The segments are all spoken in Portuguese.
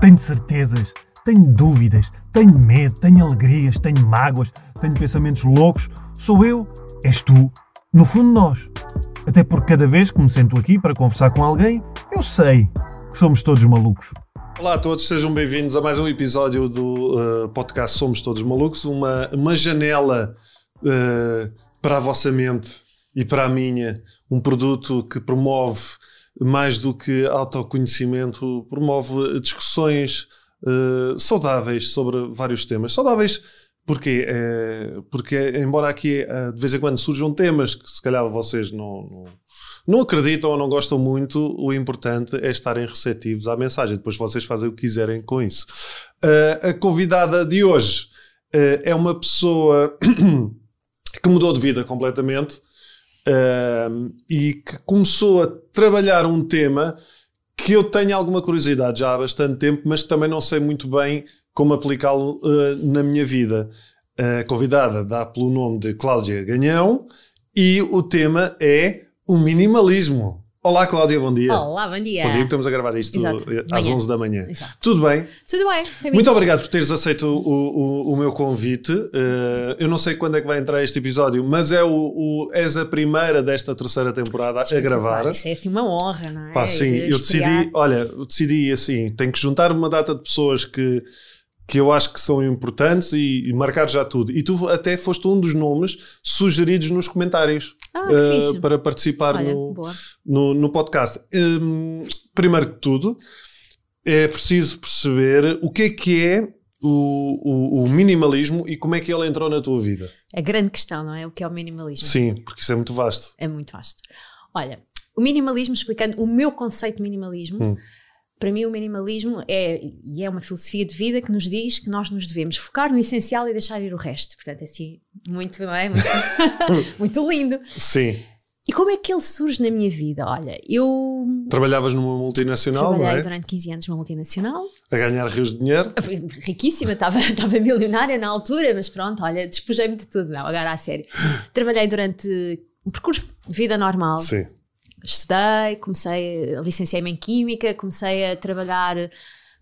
Tenho certezas, tenho dúvidas, tenho medo, tenho alegrias, tenho mágoas, tenho pensamentos loucos. Sou eu, és tu, no fundo nós. Até porque cada vez que me sento aqui para conversar com alguém, eu sei que somos todos malucos. Olá a todos, sejam bem-vindos a mais um episódio do uh, podcast Somos Todos Malucos, uma, uma janela uh, para a vossa mente e para a minha, um produto que promove mais do que autoconhecimento, promove discussões uh, saudáveis sobre vários temas. Saudáveis Porquê? É, porque, embora aqui uh, de vez em quando surjam temas que se calhar vocês não, não, não, acreditam ou não gostam muito, o importante é estarem receptivos à mensagem. Depois vocês fazem o que quiserem com isso. Uh, a convidada de hoje uh, é uma pessoa que mudou de vida completamente e que começou a trabalhar um tema que eu tenho alguma curiosidade já há bastante tempo, mas também não sei muito bem como aplicá-lo uh, na minha vida. A convidada dá pelo nome de Cláudia Ganhão e o tema é o minimalismo. Olá, Cláudia, bom dia. Olá, bom dia. Bom dia, estamos a gravar isto Exato. às manhã. 11 da manhã. Exato. Tudo bem? Tudo bem. Muito obrigado por teres aceito o, o, o meu convite. Uh, eu não sei quando é que vai entrar este episódio, mas é o, o és a primeira desta terceira temporada a gravar. Isso é assim uma honra, não é? Pá, sim, eu decidi, olha, eu decidi assim, tenho que juntar uma data de pessoas que que eu acho que são importantes e, e, marcar já tudo. E tu até foste um dos nomes sugeridos nos comentários ah, uh, para participar Olha, no, no, no, podcast. Um, primeiro que tudo, é preciso perceber o que é que é o, o, o, minimalismo e como é que ele entrou na tua vida. A grande questão, não é? O que é o minimalismo? Sim, porque isso é muito vasto. É muito vasto. Olha, o minimalismo, explicando o meu conceito de minimalismo. Hum para mim, o minimalismo é, e é uma filosofia de vida que nos diz que nós nos devemos focar no essencial e deixar ir o resto. Portanto, é assim, muito, não é? Muito, muito lindo. Sim. E como é que ele surge na minha vida? Olha, eu. Trabalhavas numa multinacional, Trabalhei não é? durante 15 anos numa multinacional. A ganhar rios de dinheiro? Riquíssima, estava, estava milionária na altura, mas pronto, olha, despojei-me de tudo, não, agora a sério. Trabalhei durante um percurso de vida normal. Sim estudei, comecei, licenciei-me em Química, comecei a trabalhar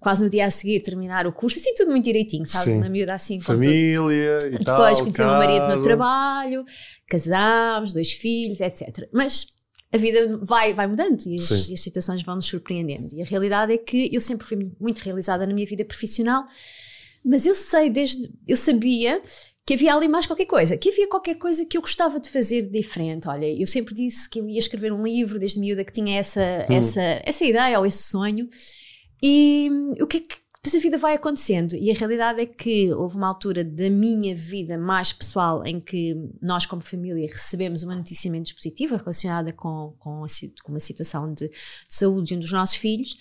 quase no dia a seguir terminar o curso, assim tudo muito direitinho, sabes? Sim. Uma miúda assim. Família e Depois tal, Depois conheci o meu marido no trabalho, casámos, dois filhos, etc. Mas a vida vai, vai mudando e as, e as situações vão nos surpreendendo. E a realidade é que eu sempre fui muito realizada na minha vida profissional, mas eu sei desde. Eu sabia que havia ali mais qualquer coisa, que havia qualquer coisa que eu gostava de fazer diferente. Olha, eu sempre disse que eu ia escrever um livro desde miúda que tinha essa, hum. essa, essa ideia ou esse sonho. E o que é que depois a vida vai acontecendo e a realidade é que houve uma altura da minha vida mais pessoal em que nós como família recebemos uma notícia menos positiva relacionada com, com, a, com uma situação de, de, saúde de um dos nossos filhos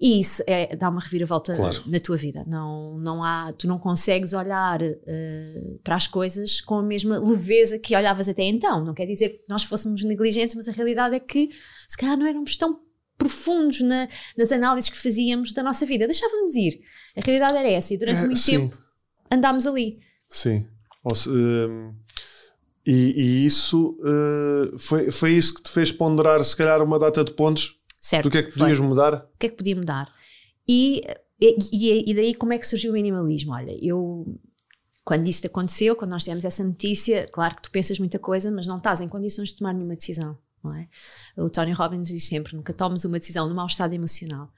e isso é, dá uma reviravolta claro. na tua vida não, não há, tu não consegues olhar uh, para as coisas com a mesma leveza que olhavas até então, não quer dizer que nós fôssemos negligentes mas a realidade é que se calhar não éramos tão profundos na, nas análises que fazíamos da nossa vida. Deixávamos ir. A realidade era essa e durante é, muito sim. tempo andámos ali. Sim. Um, e, e, isso uh, foi, foi isso que te fez ponderar, se calhar, uma data de pontos certo, do que é que podias foi. mudar? O que é que podia mudar? E, e, e daí como é que surgiu o minimalismo? Olha, eu quando isso aconteceu, quando nós tivemos essa notícia, claro que tu pensas muita coisa, mas não estás em condições de tomar nenhuma decisão não é? O Tony Robbins diz sempre: nunca tomes uma decisão no mau estado emocional.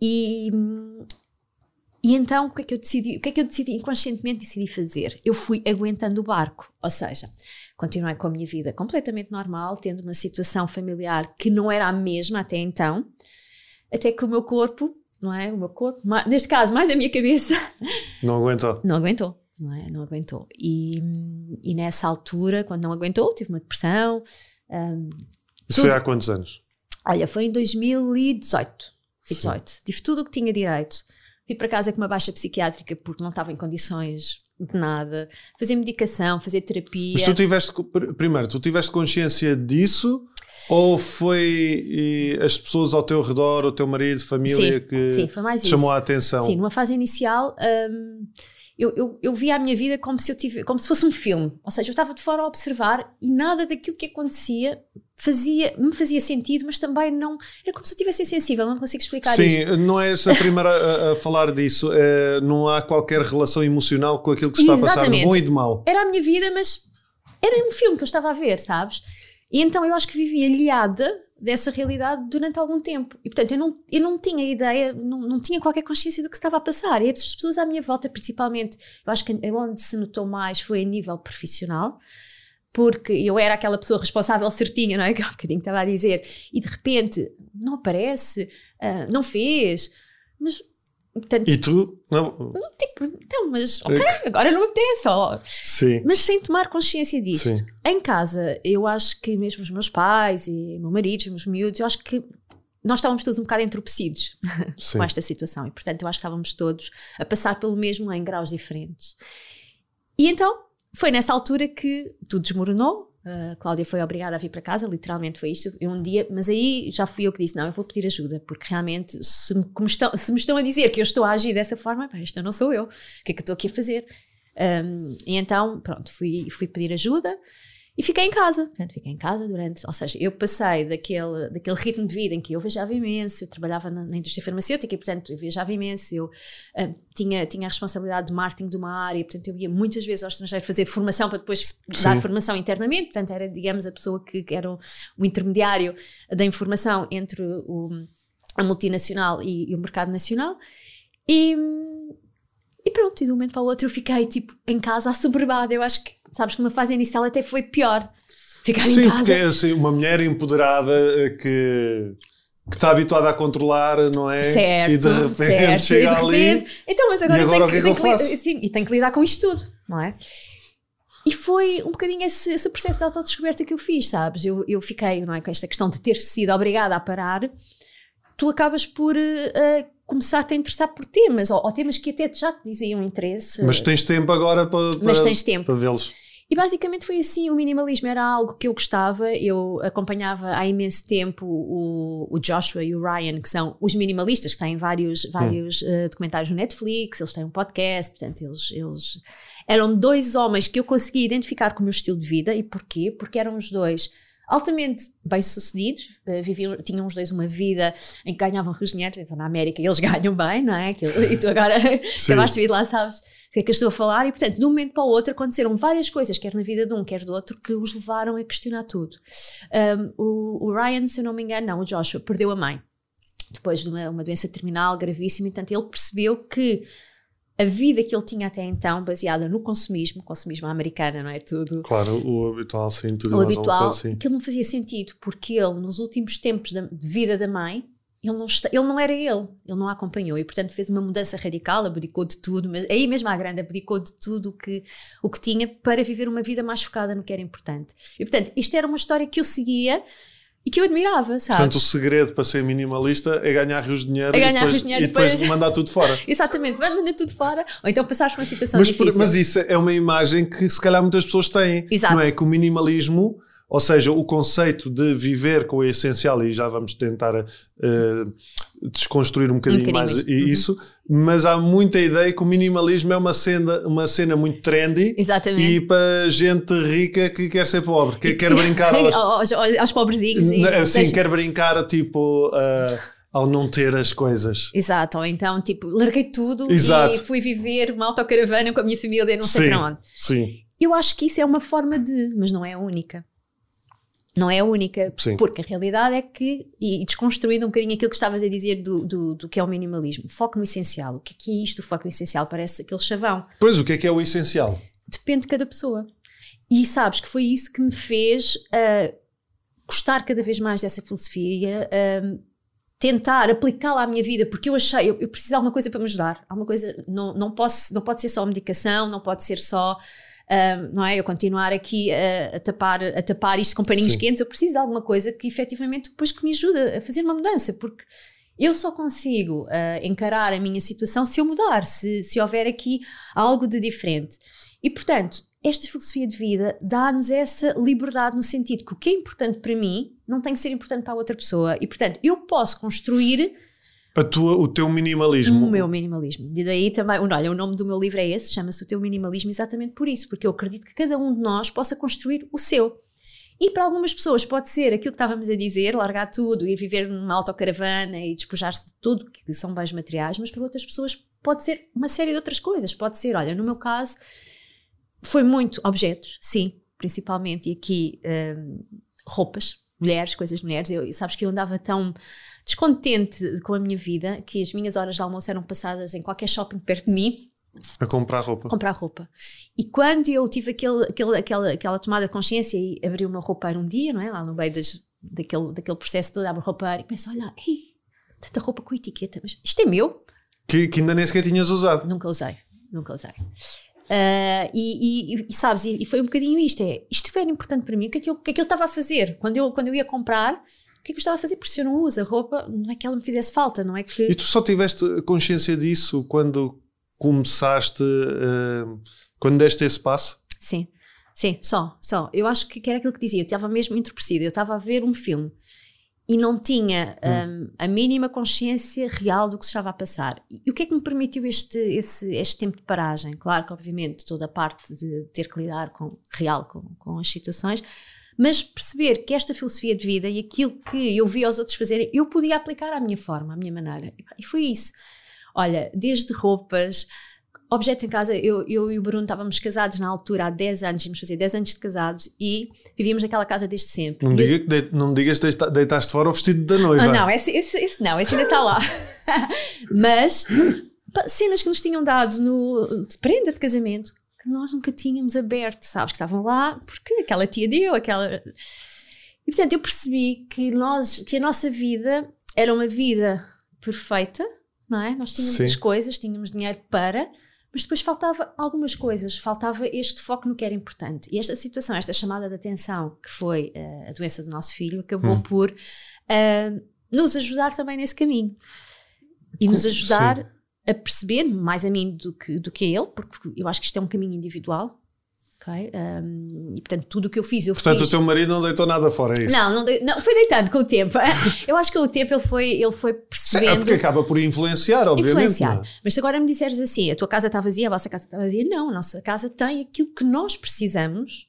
E, e então o que é que eu decidi? O que é que eu decidi inconscientemente decidi fazer? Eu fui aguentando o barco, ou seja, continuei com a minha vida completamente normal, tendo uma situação familiar que não era a mesma até então, até que o meu corpo, não é? O meu corpo, neste caso mais a minha cabeça, não aguentou. Não aguentou. Não, é? não aguentou. E, e nessa altura, quando não aguentou, tive uma depressão, um, Isso tudo... foi há quantos anos? Olha, foi em 2018. 18. Tive tudo o que tinha direito. Fui para casa com uma baixa psiquiátrica porque não estava em condições de nada. Fazer medicação, fazer terapia. Mas tu tiveste, primeiro, tu tiveste consciência disso ou foi as pessoas ao teu redor, o teu marido, família, sim, que sim, foi mais chamou a atenção? Sim, numa fase inicial. Um, eu, eu, eu via a minha vida como se, eu tive, como se fosse um filme. Ou seja, eu estava de fora a observar e nada daquilo que acontecia fazia, me fazia sentido, mas também não. Era como se eu estivesse insensível, não consigo explicar Sim, isto. não é essa a primeira a, a falar disso. É, não há qualquer relação emocional com aquilo que se está a passar de bom e de mal. Era a minha vida, mas era um filme que eu estava a ver, sabes? E então eu acho que vivi aliada dessa realidade durante algum tempo. E portanto eu não, eu não tinha ideia, não, não tinha qualquer consciência do que estava a passar. E as pessoas à minha volta, principalmente, eu acho que onde se notou mais foi a nível profissional porque eu era aquela pessoa responsável certinha, não é? Que há bocadinho estava a dizer, e de repente não aparece, uh, não fez, mas. E tu? Não. Tipo, então, mas ok, agora não me apetece. Ó. Sim. Mas sem tomar consciência disto. Sim. Em casa, eu acho que mesmo os meus pais e o meu marido, os meus miúdos, eu acho que nós estávamos todos um bocado entorpecidos com esta situação e, portanto, eu acho que estávamos todos a passar pelo mesmo em graus diferentes. E então foi nessa altura que tudo desmoronou. A Cláudia foi obrigada a vir para casa, literalmente foi isto. Eu um dia, mas aí já fui eu que disse: Não, eu vou pedir ajuda, porque realmente, se me, estão, se me estão a dizer que eu estou a agir dessa forma, pá, esta não sou eu. O que é que estou aqui a fazer? Um, e então, pronto, fui, fui pedir ajuda. E fiquei em casa, portanto, fiquei em casa durante, ou seja, eu passei daquele, daquele ritmo de vida em que eu viajava imenso, eu trabalhava na, na indústria farmacêutica e, portanto, eu viajava imenso, eu uh, tinha, tinha a responsabilidade de marketing de uma área, portanto, eu ia muitas vezes ao estrangeiro fazer formação para depois Sim. dar formação internamente, portanto, era, digamos, a pessoa que, que era o, o, intermediário da informação entre o, a multinacional e, e o mercado nacional. E, e pronto, e de um momento para o outro eu fiquei, tipo, em casa, assoberbada, eu acho que sabes que numa fase inicial até foi pior. Ficar Sim, em casa. porque é assim, uma mulher empoderada eh, que que está habituada a controlar, não é? Certo, e de repente certo, chega de repente, ali. Então, mas agora, e agora eu o que é que eu faço? Sim, e tenho que lidar com isto tudo, não é? E foi um bocadinho esse, esse processo de autodescoberta que eu fiz, sabes? Eu, eu fiquei, não é? Com esta questão de ter sido obrigada a parar, tu acabas por uh, começar-te a interessar por temas, ou, ou, temas que até já te diziam interesse. Mas tens tempo agora para, para, mas tens tempo. para vê-los. E basicamente foi assim: o minimalismo era algo que eu gostava. Eu acompanhava há imenso tempo o, o Joshua e o Ryan, que são os minimalistas, que têm vários, vários hum. uh, documentários no Netflix, eles têm um podcast, portanto, eles, eles eram dois homens que eu consegui identificar com o meu estilo de vida. E porquê? Porque eram os dois altamente bem-sucedidos, uh, viviam, tinham os dois uma vida em que ganhavam rios dinheiro, então na América eles ganham bem, não é? e tu agora acabaste de vir lá, sabes o que é que eu estou a falar? E portanto, de um momento para o outro aconteceram várias coisas, quer na vida de um, quer do outro, que os levaram a questionar tudo. Um, o, o Ryan, se eu não me engano, não, o Joshua, perdeu a mãe depois de uma, uma doença terminal gravíssima, e portanto ele percebeu que a vida que ele tinha até então, baseada no consumismo, consumismo americano, não é tudo? Claro, o habitual, sim, tudo o habitual, assim. que ele não fazia sentido, porque ele, nos últimos tempos de vida da mãe, ele não, está, ele não era ele, ele não a acompanhou e portanto fez uma mudança radical, abdicou de tudo, mas aí mesmo à grande abdicou de tudo o que, o que tinha para viver uma vida mais focada no que era importante. E portanto, isto era uma história que eu seguia e que eu admirava, sabe? Portanto, o segredo para ser minimalista é ganhar rios de dinheiro, é ganhar e, depois, de dinheiro e depois, depois mandar tudo fora. Exatamente, mandar tudo fora, ou então passares por uma situação mas, difícil. mas isso é uma imagem que se calhar muitas pessoas têm. Exato. Não é que o minimalismo, ou seja, o conceito de viver com o essencial, e já vamos tentar uh, desconstruir um bocadinho, um bocadinho mais isto. isso, uhum. mas há muita ideia que o minimalismo é uma cena, uma cena muito trendy Exatamente. e para gente rica que quer ser pobre, que quer brincar aos, aos, aos pobrezinhos. Sim, quer brincar tipo. Uh, ao não ter as coisas. Exato, ou então tipo, larguei tudo Exato. e fui viver uma autocaravana com a minha família, não sei sim, para onde. Sim. Eu acho que isso é uma forma de, mas não é a única. Não é a única, Sim. porque a realidade é que, e desconstruindo um bocadinho aquilo que estavas a dizer do, do, do, que é o minimalismo, foco no essencial. O que é, que é isto, o foco no essencial? Parece aquele chavão. Pois, o que é que é o essencial? Depende de cada pessoa. E sabes que foi isso que me fez uh, gostar cada vez mais dessa filosofia, uh, tentar aplicá-la à minha vida, porque eu achei, eu, eu preciso de alguma coisa para me ajudar. Alguma coisa, não, não, posso, não pode ser só medicação, não pode ser só não é? Eu continuar aqui a, a, tapar, a tapar isto com paninhos Sim. quentes, eu preciso de alguma coisa que efetivamente depois que me ajude a fazer uma mudança, porque eu só consigo uh, encarar a minha situação se eu mudar, se, se houver aqui algo de diferente. E portanto, esta filosofia de vida dá-nos essa liberdade no sentido que o que é importante para mim não tem que ser importante para a outra pessoa. E portanto, eu posso construir A tua, o teu minimalismo. O meu minimalismo. E daí também, olha, o nome do meu livro é esse, chama-se O Teu Minimalismo, exatamente por isso, porque eu acredito que cada um de nós possa construir o seu. E para algumas pessoas pode ser aquilo que estávamos a dizer, largar tudo, ir viver numa autocaravana e despojar-se de tudo que são bens materiais, mas para outras pessoas pode ser uma série de outras coisas. Pode ser, olha, no meu caso, foi muito objetos, sim, principalmente, e aqui hum, roupas, mulheres, coisas de mulheres. Eu, sabes que eu andava tão descontente com a minha vida que as minhas horas de almoço eram passadas em qualquer shopping perto de mim. A comprar roupa. Comprar roupa. E quando eu tive aquele, aquele, aquela, aquela tomada de consciência e abri meu roupeiro um dia, não é? Lá no meio das, daquele, daquele processo todo, abro roupeiro e começo a olhar, ei, tanta roupa com etiqueta, mas isto é meu? Que, que ainda nem sequer tinhas usado. Nunca usei, nunca usei. Uh, e, e, e, sabes, e, e, foi um bocadinho isto: é isto era importante para mim, o que é que eu, que é que eu estava a fazer? Quando eu, quando eu ia comprar, o que é que eu estava a fazer? Porque se eu não uso a roupa, não é que ela me fizesse falta, não é que. E tu só tiveste consciência disso quando começaste, uh, quando deste esse passo? Sim, sim, só, só. Eu acho que era aquilo que dizia, eu estava mesmo entorpecida, eu estava a ver um filme e não tinha hum. um, a mínima consciência real do que se estava a passar. E o que é que me permitiu este, esse, este tempo de paragem? Claro que, obviamente, toda a parte de ter que lidar com, real com, com as situações, mas perceber que esta filosofia de vida e aquilo que eu vi os outros fazerem, eu podia aplicar à minha forma, à minha maneira. E foi isso. Olha, desde roupas, objetos em casa, eu, eu e o Bruno estávamos casados na altura há 10 anos, íamos fazer 10 anos de casados e vivíamos naquela casa desde sempre. Não, diga que de, não digas que deitaste fora o vestido da noiva. Ah, não, esse, esse, esse não, esse ainda está lá. Mas cenas que nos tinham dado no, de prenda de casamento que nós nunca tínhamos aberto, sabes? Que estavam lá porque aquela tia deu, aquela. E portanto eu percebi que, nós, que a nossa vida era uma vida perfeita, não é? Nós tínhamos Sim. as coisas, tínhamos dinheiro para mas depois faltava algumas coisas, faltava este foco no que era importante. E esta situação, esta chamada de atenção, que foi uh, a doença do nosso filho, acabou hum. por uh, nos ajudar também nesse caminho. E nos ajudar Sim. A perceber, mais a mim do que, do que a ele, porque eu acho que isto é um caminho individual, Okay? Um, e portanto, tudo o que eu fiz, eu portanto, fiz. o teu marido não deitou nada fora, é isso? Não, não, de... não foi deitando com o tempo. eu acho que com o tempo ele foi, ele foi percebendo. É porque acaba por influenciar, obviamente. Influenciar. Mas se agora me disseres assim, a tua casa está vazia, a vossa casa está vazia, não, a nossa casa tem aquilo que nós precisamos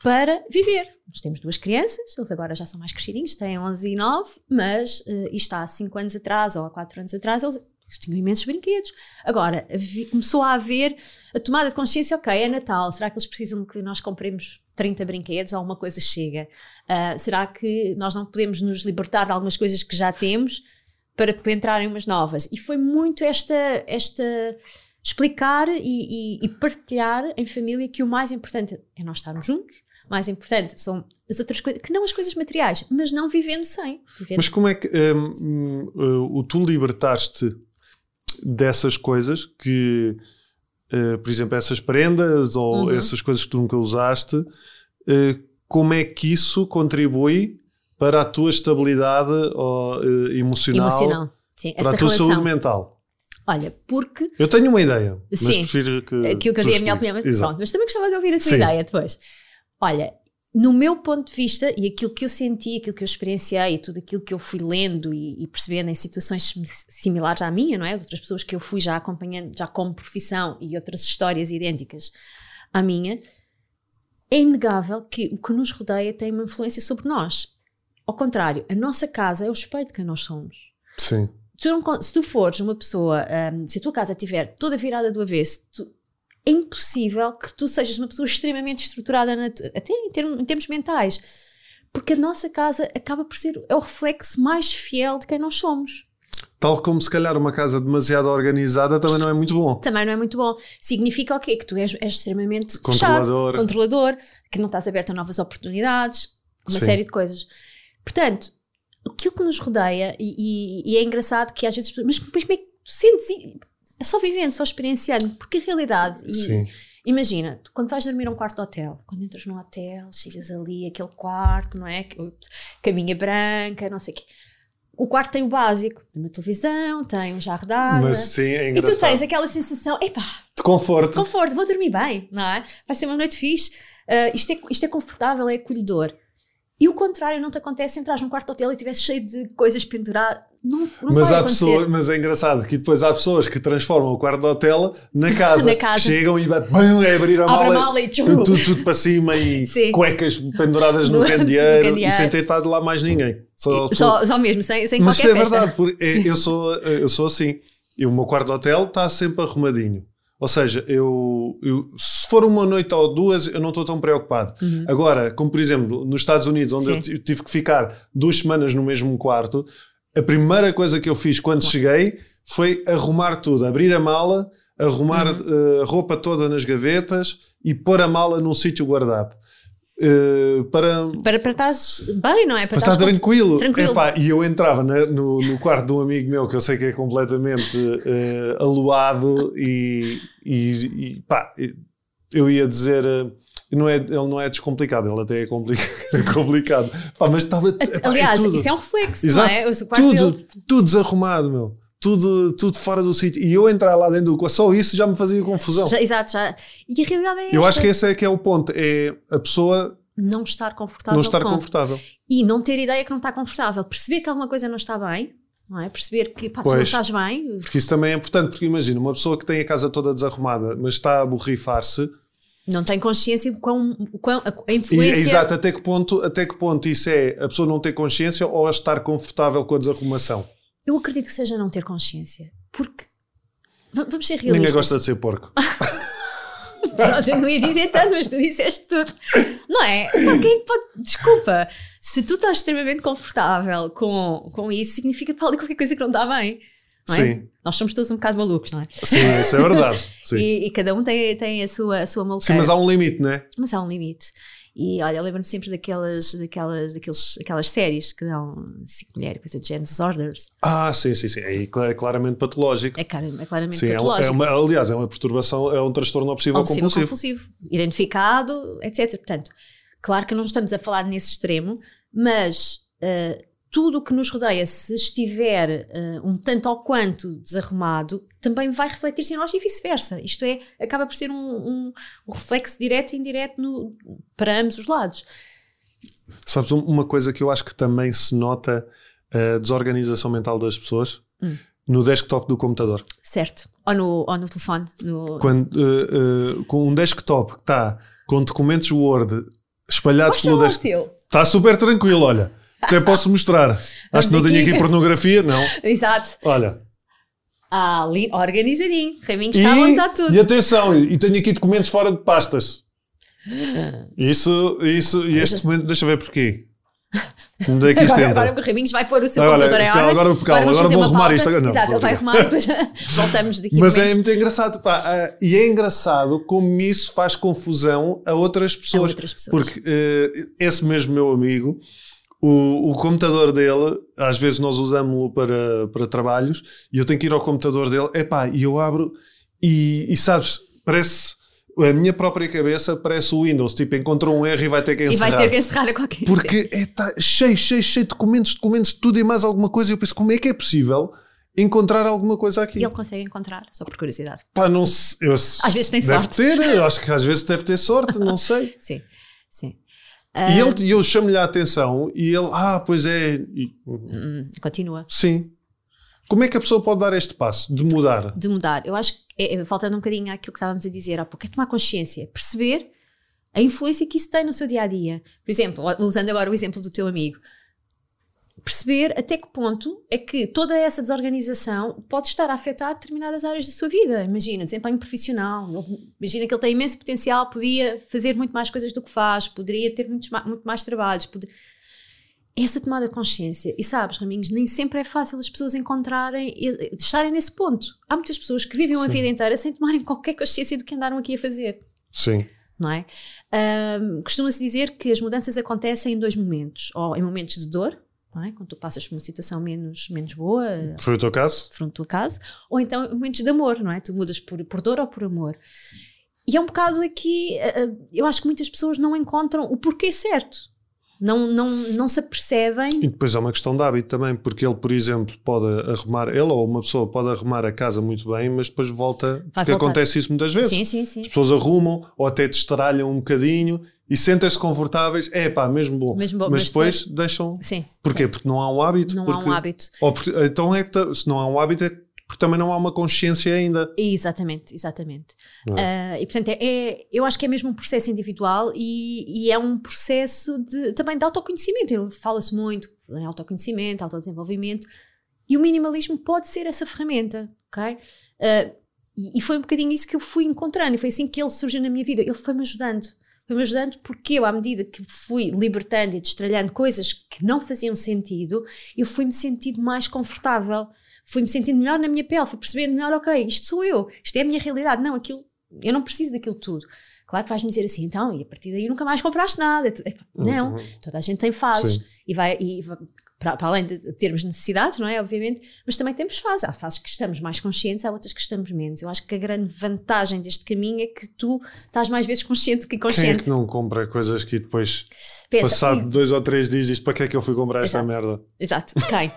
para viver. Nós temos duas crianças, eles agora já são mais crescidinhos, têm 11 e 9, mas uh, isto há 5 anos atrás ou há 4 anos atrás, eles eles tinham imensos brinquedos. Agora, começou a haver a tomada de consciência, ok, é Natal, será que eles precisam que nós compremos 30 brinquedos ou alguma coisa chega? Uh, será que nós não podemos nos libertar de algumas coisas que já temos para, entrarem umas novas? E foi muito esta, esta explicar e, e, e partilhar em família que o mais importante é nós estarmos juntos, mais importante são as outras coisas, que não as coisas materiais, mas não vivendo sem. Vivendo. Mas como é que um, um, uh, o tu libertaste dessas coisas que, uh, por exemplo, essas prendas ou uhum. essas coisas que tu nunca usaste, uh, como é que isso contribui para a tua estabilidade uh, emocional, emocional. Sim, para a tua relação. saúde mental? Olha, porque. Eu tenho uma ideia, mas Sim, prefiro que. Que, que eu dei a minha opinião. Pronto, mas também gostava de ouvir a tua Sim. ideia depois. Olha, no meu ponto de vista e aquilo que eu senti, aquilo que eu experienciei, tudo aquilo que eu fui lendo e, e, percebendo em situações similares à minha, não é? De outras pessoas que eu fui já acompanhando, já como profissão e outras histórias idênticas à minha, é inegável que o que nos rodeia tem uma influência sobre nós. Ao contrário, a nossa casa é o espelho de quem nós somos. Sim. Tu não, se tu fores uma pessoa, um, se a tua casa estiver toda virada do avesso, tu, é impossível que tu sejas uma pessoa extremamente estruturada, na, até em, termos, em termos mentais. Porque a nossa casa acaba por ser é o reflexo mais fiel de quem nós somos. Tal como se calhar uma casa demasiado organizada também não é muito bom. Também não é muito bom. Significa o quê? Que tu és, és extremamente controlador. Fechado, controlador, que não estás aberto a novas oportunidades, uma Sim. série de coisas. Portanto, aquilo que nos rodeia, e, e, e é engraçado que às vezes. Mas, mas como é que tu sentes é só vivendo, só experienciando, porque a realidade. E, imagina, tu, quando vais dormir num quarto de hotel, quando entras num hotel, chegas ali, aquele quarto, não é? Caminha branca, não sei o quê. O quarto tem o básico, tem uma televisão, tem um água. Mas sim, é engraçado. E tu tens aquela sensação, epá, de conforto. De conforto, vou dormir bem, não é? Vai ser uma noite fixe. Uh, isto, é, isto é confortável, é acolhedor. E o contrário não te acontece se entras num quarto de hotel e estivesse cheio de coisas penduradas. Não, não mas, vai há pessoas, mas é engraçado que depois há pessoas que transformam o quarto de hotel na casa. Na casa. Chegam e vai, é abrir a Abre a mala, mala e tudo, tudo, tudo para cima e Sim. cuecas penduradas no, No- candeeiro, no candeeiro. e sem ter estado lá mais ninguém. Só, Só, só mesmo, sem, sem mas qualquer isso é festa. verdade, porque é- eu, sou, eu sou assim. E o meu quarto de hotel está sempre arrumadinho. Ou seja, eu, eu- se for uma noite ou duas, eu não estou tão preocupado. Agora, como por exemplo, nos Estados Unidos, onde Uhum. Sim. eu tive que ficar duas semanas no mesmo quarto, a primeira coisa que eu fiz quando cheguei foi arrumar tudo, abrir a mala, arrumar Uhum. eh, a roupa toda nas gavetas e pôr a mala num sítio guardado. Eh, para, Para, para estás bem, não é? para estar tranquilo. Tranquilo. Epá, e eu entrava na- no, no quarto de um amigo meu que eu sei que é completamente eh, aluado e, e, e, pá, eu ia dizer. eh, não é, ele não é descomplicado, ele até é complica- complicado. Pá, mas estava. epá, Aliás, é tudo, isso é um reflexo, Exato, não é? Tudo, dele- tudo desarrumado, meu. Tudo, tudo fora do sítio. E eu entrar lá dentro do quarto, só isso já me fazia confusão. Já, exato, já. E a realidade é eu esta. acho que esse é que é o ponto: é a pessoa não estar confortável não estar com. confortável. E não ter ideia que não está confortável. Perceber que alguma coisa não está bem, não é? Perceber que pá, tu não Pois. estás bem. Porque isso também é importante, porque imagina, uma pessoa que tem a casa toda desarrumada, mas está a borrifar-se, Não tem consciência de quão, quão a, influência. exato, até que, ponto, até que ponto isso é a pessoa não ter consciência ou a estar confortável com a desarrumação? Eu acredito que seja não ter consciência. Porque. va- Vamos ser realistas. Ninguém gosta de ser porco. Pronto, eu não ia dizer tanto, mas tu disseste tudo. Não é? Quem que pode. Desculpa. Se tu estás extremamente confortável com, com isso, significa que está ali qualquer coisa que não está bem. É? Sim. Nós somos todos um bocado malucos, não é? Sim, isso é verdade. Sim, E, e cada um tem, tem a sua, a sua Sim, maluqueira. mas há um limite, não é? Mas há um limite. E olha, eu lembro-me sempre daquelas, daquelas, daqueles, aquelas séries que dão cinco mulheres, coisa de género, Disorders. Ah, sim, sim, sim. É é claramente patológico. É, é claramente Sim, é, é patológico. uma, aliás, é uma perturbação, é um transtorno obsessivo Obsessivo compulsivo. compulsivo, identificado, etc. Portanto, claro que não estamos a falar nesse extremo, mas uh, tudo o que nos rodeia, se estiver uh, um tanto ou quanto desarrumado, também vai refletir-se em nós e vice-versa. Isto é, acaba por ser um, um- um reflexo direto e indireto no- para ambos os lados. Sabes, um- uma coisa que eu acho que também se nota a desorganização mental das pessoas Hum. no desktop do computador. Certo. Ou no, ou no telefone. No... Quando, eh, eh, com um desktop que está com documentos Word espalhados Mostra pelo desktop. Está super tranquilo, olha. Até posso mostrar. Acho que não tenho aqui. pornografia, não. Exato. Olha. Ah, ali, organizadinho. Raminho está a montar tudo. e atenção, e tenho aqui documentos fora de pastas. Isso, isso, e este documento, deixa eu ver porquê. Onde é que isto Agora, entra? agora o Raminhos vai pôr o seu Agora, computador em calma, ordem. agora, calma, agora vou uma arrumar isto. Não, Exato, ele vai arrumar. e depois voltamos daqui a Mas é muito engraçado, pá, ah, e é engraçado como isso faz confusão a outras pessoas. outras pessoas. Porque eh, esse mesmo meu amigo, o, o computador dele, às vezes nós usamos-lo para, para trabalhos, e eu tenho que ir ao computador dele, epá, e eu abro, e, e sabes, parece. A minha própria cabeça parece o Windows, tipo, encontrou um erro e vai ter que E encerrar. vai ter que encerrar a qualquer Porque é tá cheio, cheio, cheio de documentos, documentos, tudo e mais alguma coisa. E eu penso, como é que é possível encontrar alguma coisa aqui? E ele consegue encontrar, só por curiosidade. Pá, não sei. Eu, Às vezes tem deve sorte. ter, eu acho que às vezes deve ter sorte, não sei. Sim, sim. E ele, e eu chamo-lhe a atenção e ele, ah, pois é. E- Hum, continua. sim. Como é que a pessoa pode dar este passo de mudar? De mudar. Eu acho que, é, é, faltando um bocadinho àquilo que estávamos a dizer há pouco, é tomar consciência, perceber a influência que isso tem no seu dia a dia. Por exemplo, usando agora o exemplo do teu amigo, perceber até que ponto é que toda essa desorganização pode estar a afetar determinadas áreas da sua vida. Imagina, desempenho profissional, imagina que ele tem imenso potencial, podia fazer muito mais coisas do que faz, poderia ter muitos muito mais trabalhos. Essa tomada de consciência, e sabes, Raminhos, nem sempre é fácil as pessoas encontrarem, e- estarem nesse ponto. Há muitas pessoas que vivem a vida inteira sem tomarem qualquer consciência do que andaram aqui a fazer Sim. não é? Ahm, Costuma-se dizer que as mudanças acontecem em dois momentos, ou em momentos de dor, não é? quando tu passas por uma situação menos, menos boa, Foi o teu caso? frente ao teu caso, ou então momentos de amor, não é? Tu mudas por, por dor ou por amor. E é um bocado aqui, ah, ah, eu acho que muitas pessoas não encontram o porquê certo. Não, não, não se apercebem. E depois é uma questão de hábito também, porque ele, por exemplo, pode arrumar, ele ou uma pessoa pode arrumar a casa muito bem, mas depois volta, Vai porque voltar. acontece isso muitas vezes. Sim, sim, sim. As pessoas arrumam ou até te estralham um bocadinho e sentem-se confortáveis, é pá, mesmo bom. Mesmo bom, mas, mas depois, depois- deixam. Sim. Porquê? sim. Porque não há um hábito. Não porque- há um hábito. Ou porque- então é se não há um hábito é porque também não há uma consciência ainda. Exatamente, exatamente. Não Ah, e portanto, é, é- eu acho que é mesmo um processo individual e, e é um processo de, também de autoconhecimento. Fala-se muito em autoconhecimento, autodesenvolvimento, e o minimalismo pode ser essa ferramenta, ok? Ah, e, e foi um bocadinho isso que eu fui encontrando, e foi assim que ele surgiu na minha vida. Ele foi-me ajudando. Foi-me ajudando porque eu, à medida que fui libertando e destralhando coisas que não faziam sentido, eu fui-me sentindo mais confortável, fui-me sentindo melhor na minha pele, fui percebendo melhor, ok, isto sou eu, isto é a minha realidade. Não, aquilo, eu não preciso daquilo tudo. Claro que vais-me dizer assim, então, e a partir daí nunca mais compraste nada. Epá, Não, toda a gente tem fases Sim. e vai, e vai- para, para além de termos necessidades, não é? Obviamente, mas também temos fases. Há fases que estamos mais conscientes, há outras que estamos menos. Eu acho que a grande vantagem deste caminho é que tu estás mais vezes consciente do que Quem é inconsciente. que não compra coisas que depois, Pensa, passado "Ui, dois ou três dias, diz para que é que eu fui comprar esta Exato. merda? Exato, quem?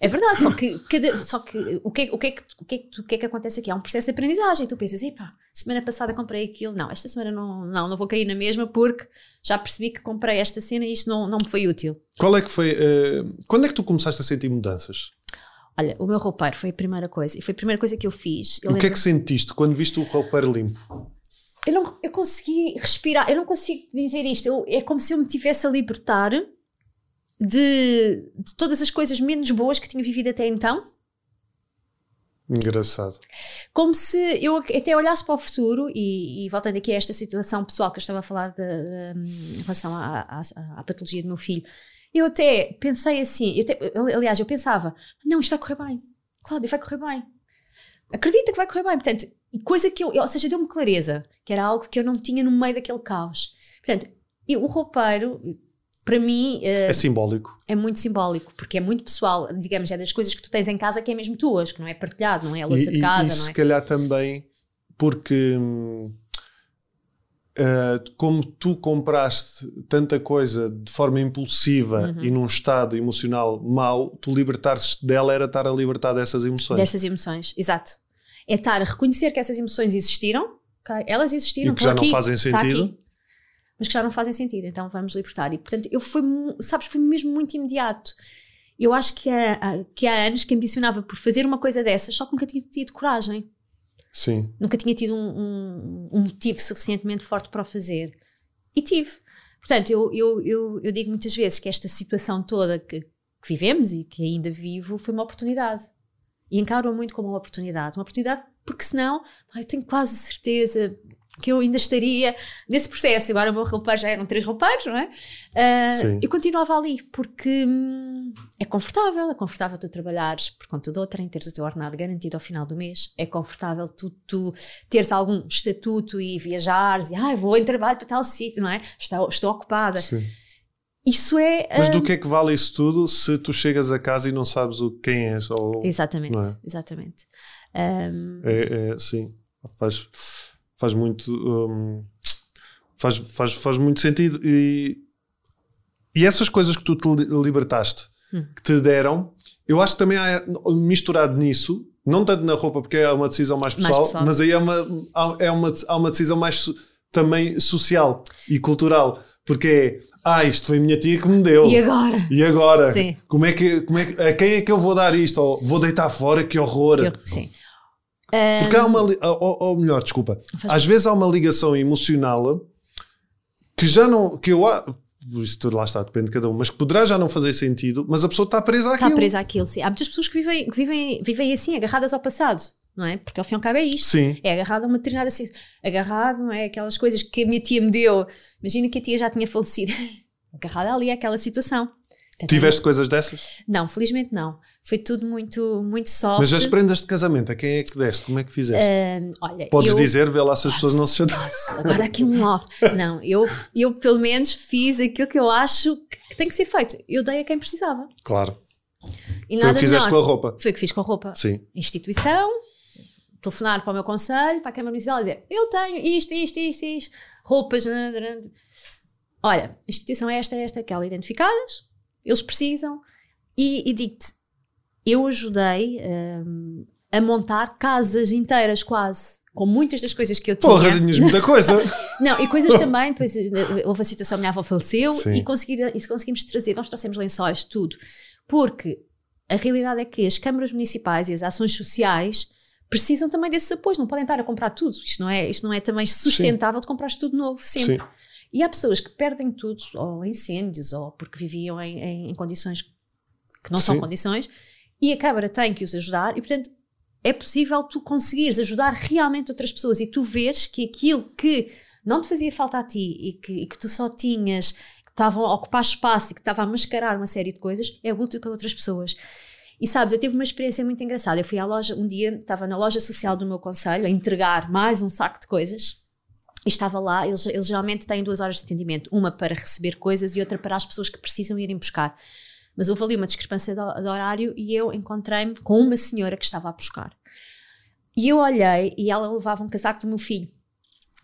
É verdade, só que, cada, só que, o, que é, o, que é que, o, que é que, o que é que acontece aqui? Há um processo de aprendizagem. Tu pensas, epá, semana passada comprei aquilo, não, esta semana não, não, não vou cair na mesma porque já percebi que comprei esta cena e isto não, não me foi útil. Qual é que foi. eh, quando é que tu começaste a sentir mudanças? Olha, o meu roupeiro foi a primeira coisa e foi a primeira coisa que eu fiz. Eu o que é que sentiste quando viste o roupeiro limpo? eu, não, eu consegui respirar, eu não consigo dizer isto. Eu- é como se eu me tivesse a libertar de, de todas as coisas menos boas que tinha vivido até então. Engraçado. Como se eu até olhasse para o futuro, e, e voltando aqui a esta situação pessoal que eu estava a falar de, de, em relação à, à, à patologia do meu filho, eu até pensei assim, eu até- aliás, eu pensava, não, isto vai correr bem, Cláudia, vai correr bem. Acredita que vai correr bem. Portanto, coisa que eu, ou seja, deu-me clareza, que era algo que eu não tinha no meio daquele caos. Portanto, e o roupeiro, para mim, eh, É simbólico. é muito simbólico, porque é muito pessoal, digamos, é das coisas que tu tens em casa que é mesmo tuas, que não é partilhado, não é a louça e, de casa, e, e não se é? calhar também porque ah, como tu compraste tanta coisa de forma impulsiva Uhum. e num estado emocional mau, tu libertar-te dela era estar a libertar dessas emoções. dessas emoções, exato. É estar a reconhecer que essas emoções existiram, elas existiram, E que já não aqui, fazem está sentido. Mas que já não fazem sentido, então vamos libertar. E portanto, eu fui, sabes, foi mesmo muito imediato. Eu acho que há, que há anos que ambicionava por fazer uma coisa dessas, só que nunca tinha tido coragem. Sim. Nunca tinha tido um, um- um motivo suficientemente forte para o fazer. E tive. Portanto, eu, eu, eu, eu digo muitas vezes que esta situação toda que, que vivemos e que ainda vivo foi uma oportunidade. E encaro-a muito como uma oportunidade. Uma oportunidade porque senão eu tenho quase certeza que eu ainda estaria nesse processo. Agora o meu roupeiro já eram três roupeiros, não é? Sim. eu continuava ali porque hum, é confortável. É confortável tu trabalhares por conta de outra, em teres o teu ordenado garantido ao final do mês. É confortável tu, tu teres algum estatuto e viajares e ah, vou em trabalho para tal sítio, não é? Estou, estou ocupada. Sim. Isso é. Mas do que é que vale isso tudo se tu chegas a casa e não sabes o quem és? Ou, Exatamente, é? exatamente. Hum, É, é, sim, faz, faz muito hum, faz, faz, faz muito sentido e, e essas coisas que tu te li- libertaste Hum. que te deram, eu acho que também há misturado nisso, não tanto na roupa porque é uma decisão mais Mais pessoal, pessoal. mas aí é uma, há- é uma, há uma decisão mais também social e cultural, porque é ah, isto foi a minha tia que me deu. e agora? E agora? Sim. Como é que, como é a quem é que eu vou dar isto? Ou vou deitar fora? Que horror! Eu- sim. Porque há uma. Ou, ou melhor, desculpa. Faz Às vezes há uma ligação emocional que já não. que eu. Isso tudo lá está, depende de cada um, mas que poderá já não fazer sentido, mas a pessoa está presa àquilo. Está presa àquilo, sim. Há muitas pessoas que vivem, que vivem, vivem assim, agarradas ao passado, não é? Porque ao fim e ao cabo é isto. Sim. É agarrado a uma determinada. Agarrado, não é? Aquelas coisas que a minha tia me deu. Imagina que a tia já tinha falecido. Agarrada ali àquela situação. Tiveste coisas dessas? Não, felizmente não. Foi tudo muito, muito soft. Mas as prendas de casamento, a quem é que deste? Como é que fizeste? Hum, olha, Podes eu- dizer, vê lá se as pessoas não se. Nossa, agora aqui um off. Não, eu, eu pelo menos fiz aquilo que eu acho que tem que ser feito. Eu dei a quem precisava. Claro. E Foi o que fizeste com melhor. a roupa. Foi o que fiz com a roupa. Sim. Instituição, telefonar para o meu conselho, para a Câmara Municipal e dizer: Eu tenho isto, isto, isto, isto, roupas. né, né, né. Olha, a instituição é esta, esta, aquela, identificadas, eles precisam. E, e digo-te, eu ajudei hum, a montar casas inteiras, quase. com muitas das coisas que eu tinha. Porra, tinhas muita coisa. não, e coisas também, depois eh, houve a situação, minha avó faleceu Sim. e, e conseguimos trazer, nós trouxemos lençóis, tudo. Porque a realidade é que as câmaras municipais e as ações sociais precisam também desses apoios, não podem estar a comprar tudo. Isto não é, isto não é também sustentável de comprar tudo novo, sempre. Sim. E há pessoas que perdem tudo, ou incêndios, ou porque viviam em, em- em condições que não são Sim. condições, e a Câmara tem que os ajudar, e portanto é possível tu conseguires ajudar realmente outras pessoas e tu veres que aquilo que não te fazia falta a ti e que, e que tu só tinhas, que estavam a ocupar espaço e que estava a mascarar uma série de coisas, é útil para outras pessoas. E sabes, eu tive uma experiência muito engraçada. Eu fui à loja, um dia estava na loja social do meu conselho a entregar mais um saco de coisas e estava lá. Eles, eles geralmente têm duas horas de atendimento, uma para receber coisas e outra para as pessoas que precisam irem buscar. Mas houve ali uma discrepância de, horário e eu encontrei-me com uma senhora que estava a buscar. E eu olhei e ela levava um casaco do meu filho.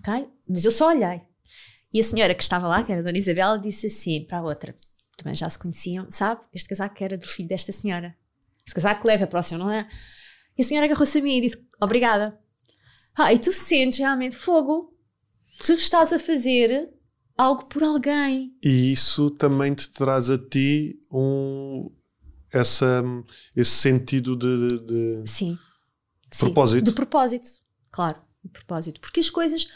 Ok? Mas eu só olhei. E a senhora que estava lá, que era a Dona Isabela, disse assim para a outra: também já se conheciam, sabe? Este casaco era do filho desta senhora. Esse casaco leva para o não é? E a senhora agarrou-se a mim e disse: Obrigada. Ah, e tu sentes realmente fogo. Tu estás a fazer algo por alguém. E isso também te traz a ti um, essa, esse sentido de, de- de- Sim. Sim. Propósito. De propósito, claro, de propósito. Porque as coisas,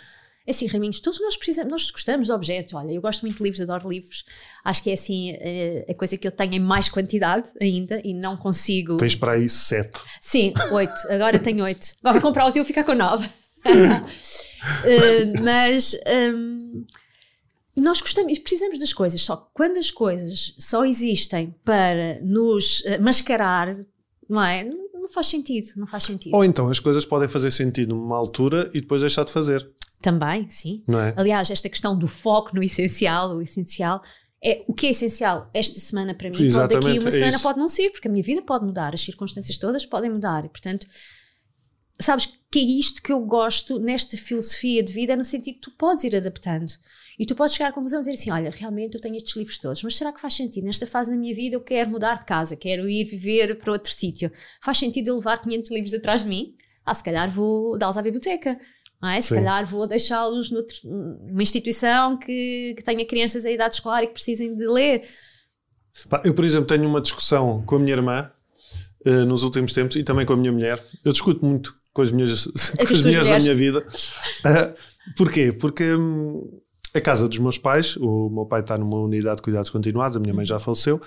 é assim, Raminhos, todos nós precisamos, nós gostamos de objeto. Olha, eu gosto muito de livros, adoro livros. Acho que é assim eh, a coisa que eu tenho em mais quantidade ainda e não consigo. Tens para aí sete. Sim, oito. Agora tenho oito. Agora vou comprar o teu e ficar com nove. Eh, mas hum, nós gostamos e precisamos das coisas, só que quando as coisas só existem para nos eh, mascarar, não é? Não, não faz sentido, não faz sentido. Ou então as coisas podem fazer sentido numa altura e depois deixar de fazer, Também, sim. não é? Aliás, esta questão do foco no essencial, o essencial é o que é essencial esta semana para mim, pode daqui uma é semana isso. pode não ser, porque a minha vida pode mudar, as circunstâncias todas podem mudar e, portanto, sabes que é isto que eu gosto nesta filosofia de vida, é no sentido que tu podes ir adaptando e tu podes chegar à conclusão de dizer assim: olha, realmente eu tenho estes livros todos, mas será que faz sentido? Nesta fase da minha vida eu quero mudar de casa, quero ir viver para outro sítio. Faz sentido eu levar 500 livros atrás de mim? Ah, se calhar vou dá-los à biblioteca. Não é? Se Sim. calhar vou deixá-los numa instituição que, que tenha crianças em idade escolar e que precisem de ler. Eu, por exemplo, tenho uma discussão com a minha irmã eh, nos últimos tempos e também com a minha mulher. Eu discuto muito com as minhas, com as as mulheres da minha vida. Ah, porquê? Porque hum, a casa dos meus pais, o meu pai está numa unidade de cuidados continuados, a minha mãe já faleceu,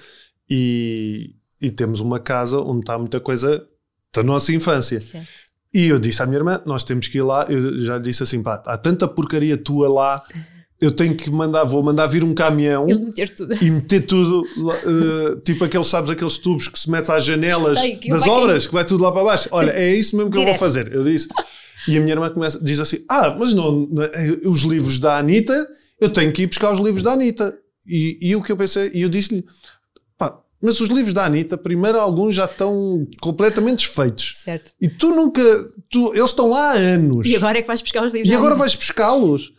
e, e temos uma casa onde está muita coisa da nossa infância. Certo. E eu disse à minha irmã: Nós temos que ir lá. Eu já lhe disse assim: pá, há tanta porcaria tua lá, eu tenho que mandar, vou mandar vir um caminhão Ele meter tudo. e meter tudo, eh, tipo aqueles, sabes, aqueles tubos que se metem às janelas sei, das obras, que vai tudo lá para baixo. Olha, é isso mesmo que eu Direto. vou fazer. Eu disse. E a minha irmã começa, diz assim: Ah, mas não, eh, os livros da Anitta, eu tenho que ir buscar os livros da Anitta. E, e o que eu pensei, e eu disse-lhe: Pá, mas os livros da Anitta, primeiro, alguns já estão completamente desfeitos. Certo. E tu nunca. Tu, eles estão lá há anos. E agora é que vais buscar os livros. E agora vais pescá-los.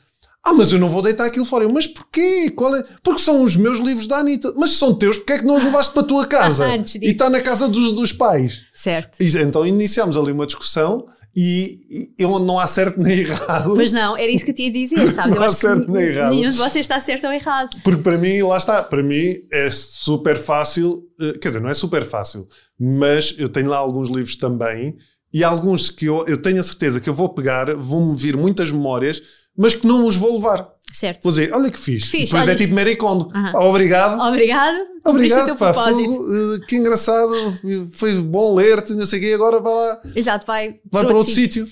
Ah, mas eu não vou deitar aquilo fora. Eu, mas porquê? Qual é? Porque são os meus livros da Anitta. Mas se são teus, porque é que não os levaste para a tua casa? Antes disso. e está na casa dos, dos pais. Certo. E, então iniciámos ali uma discussão e, e onde não há certo nem errado. Mas não, era isso que eu tinha a dizer, sabes? Não eu há certo que nem errado. nenhum de vocês está certo ou errado. Porque para mim, lá está, para mim é super fácil, eh, quer dizer, não é super fácil, mas eu tenho lá alguns livros também e alguns que eu, eu tenho a certeza que eu vou pegar, vão-me vir muitas memórias, mas que não os vou levar. Certo. Vou dizer, olha que fiz. Fiz, Depois olha. é tipo Mary Kondo. Obrigado. Obrigado. Obrigado, pá, fogo, eh, que engraçado, foi bom ler-te, não sei o quê, agora vai lá, Exato, vai, vai para outro sítio.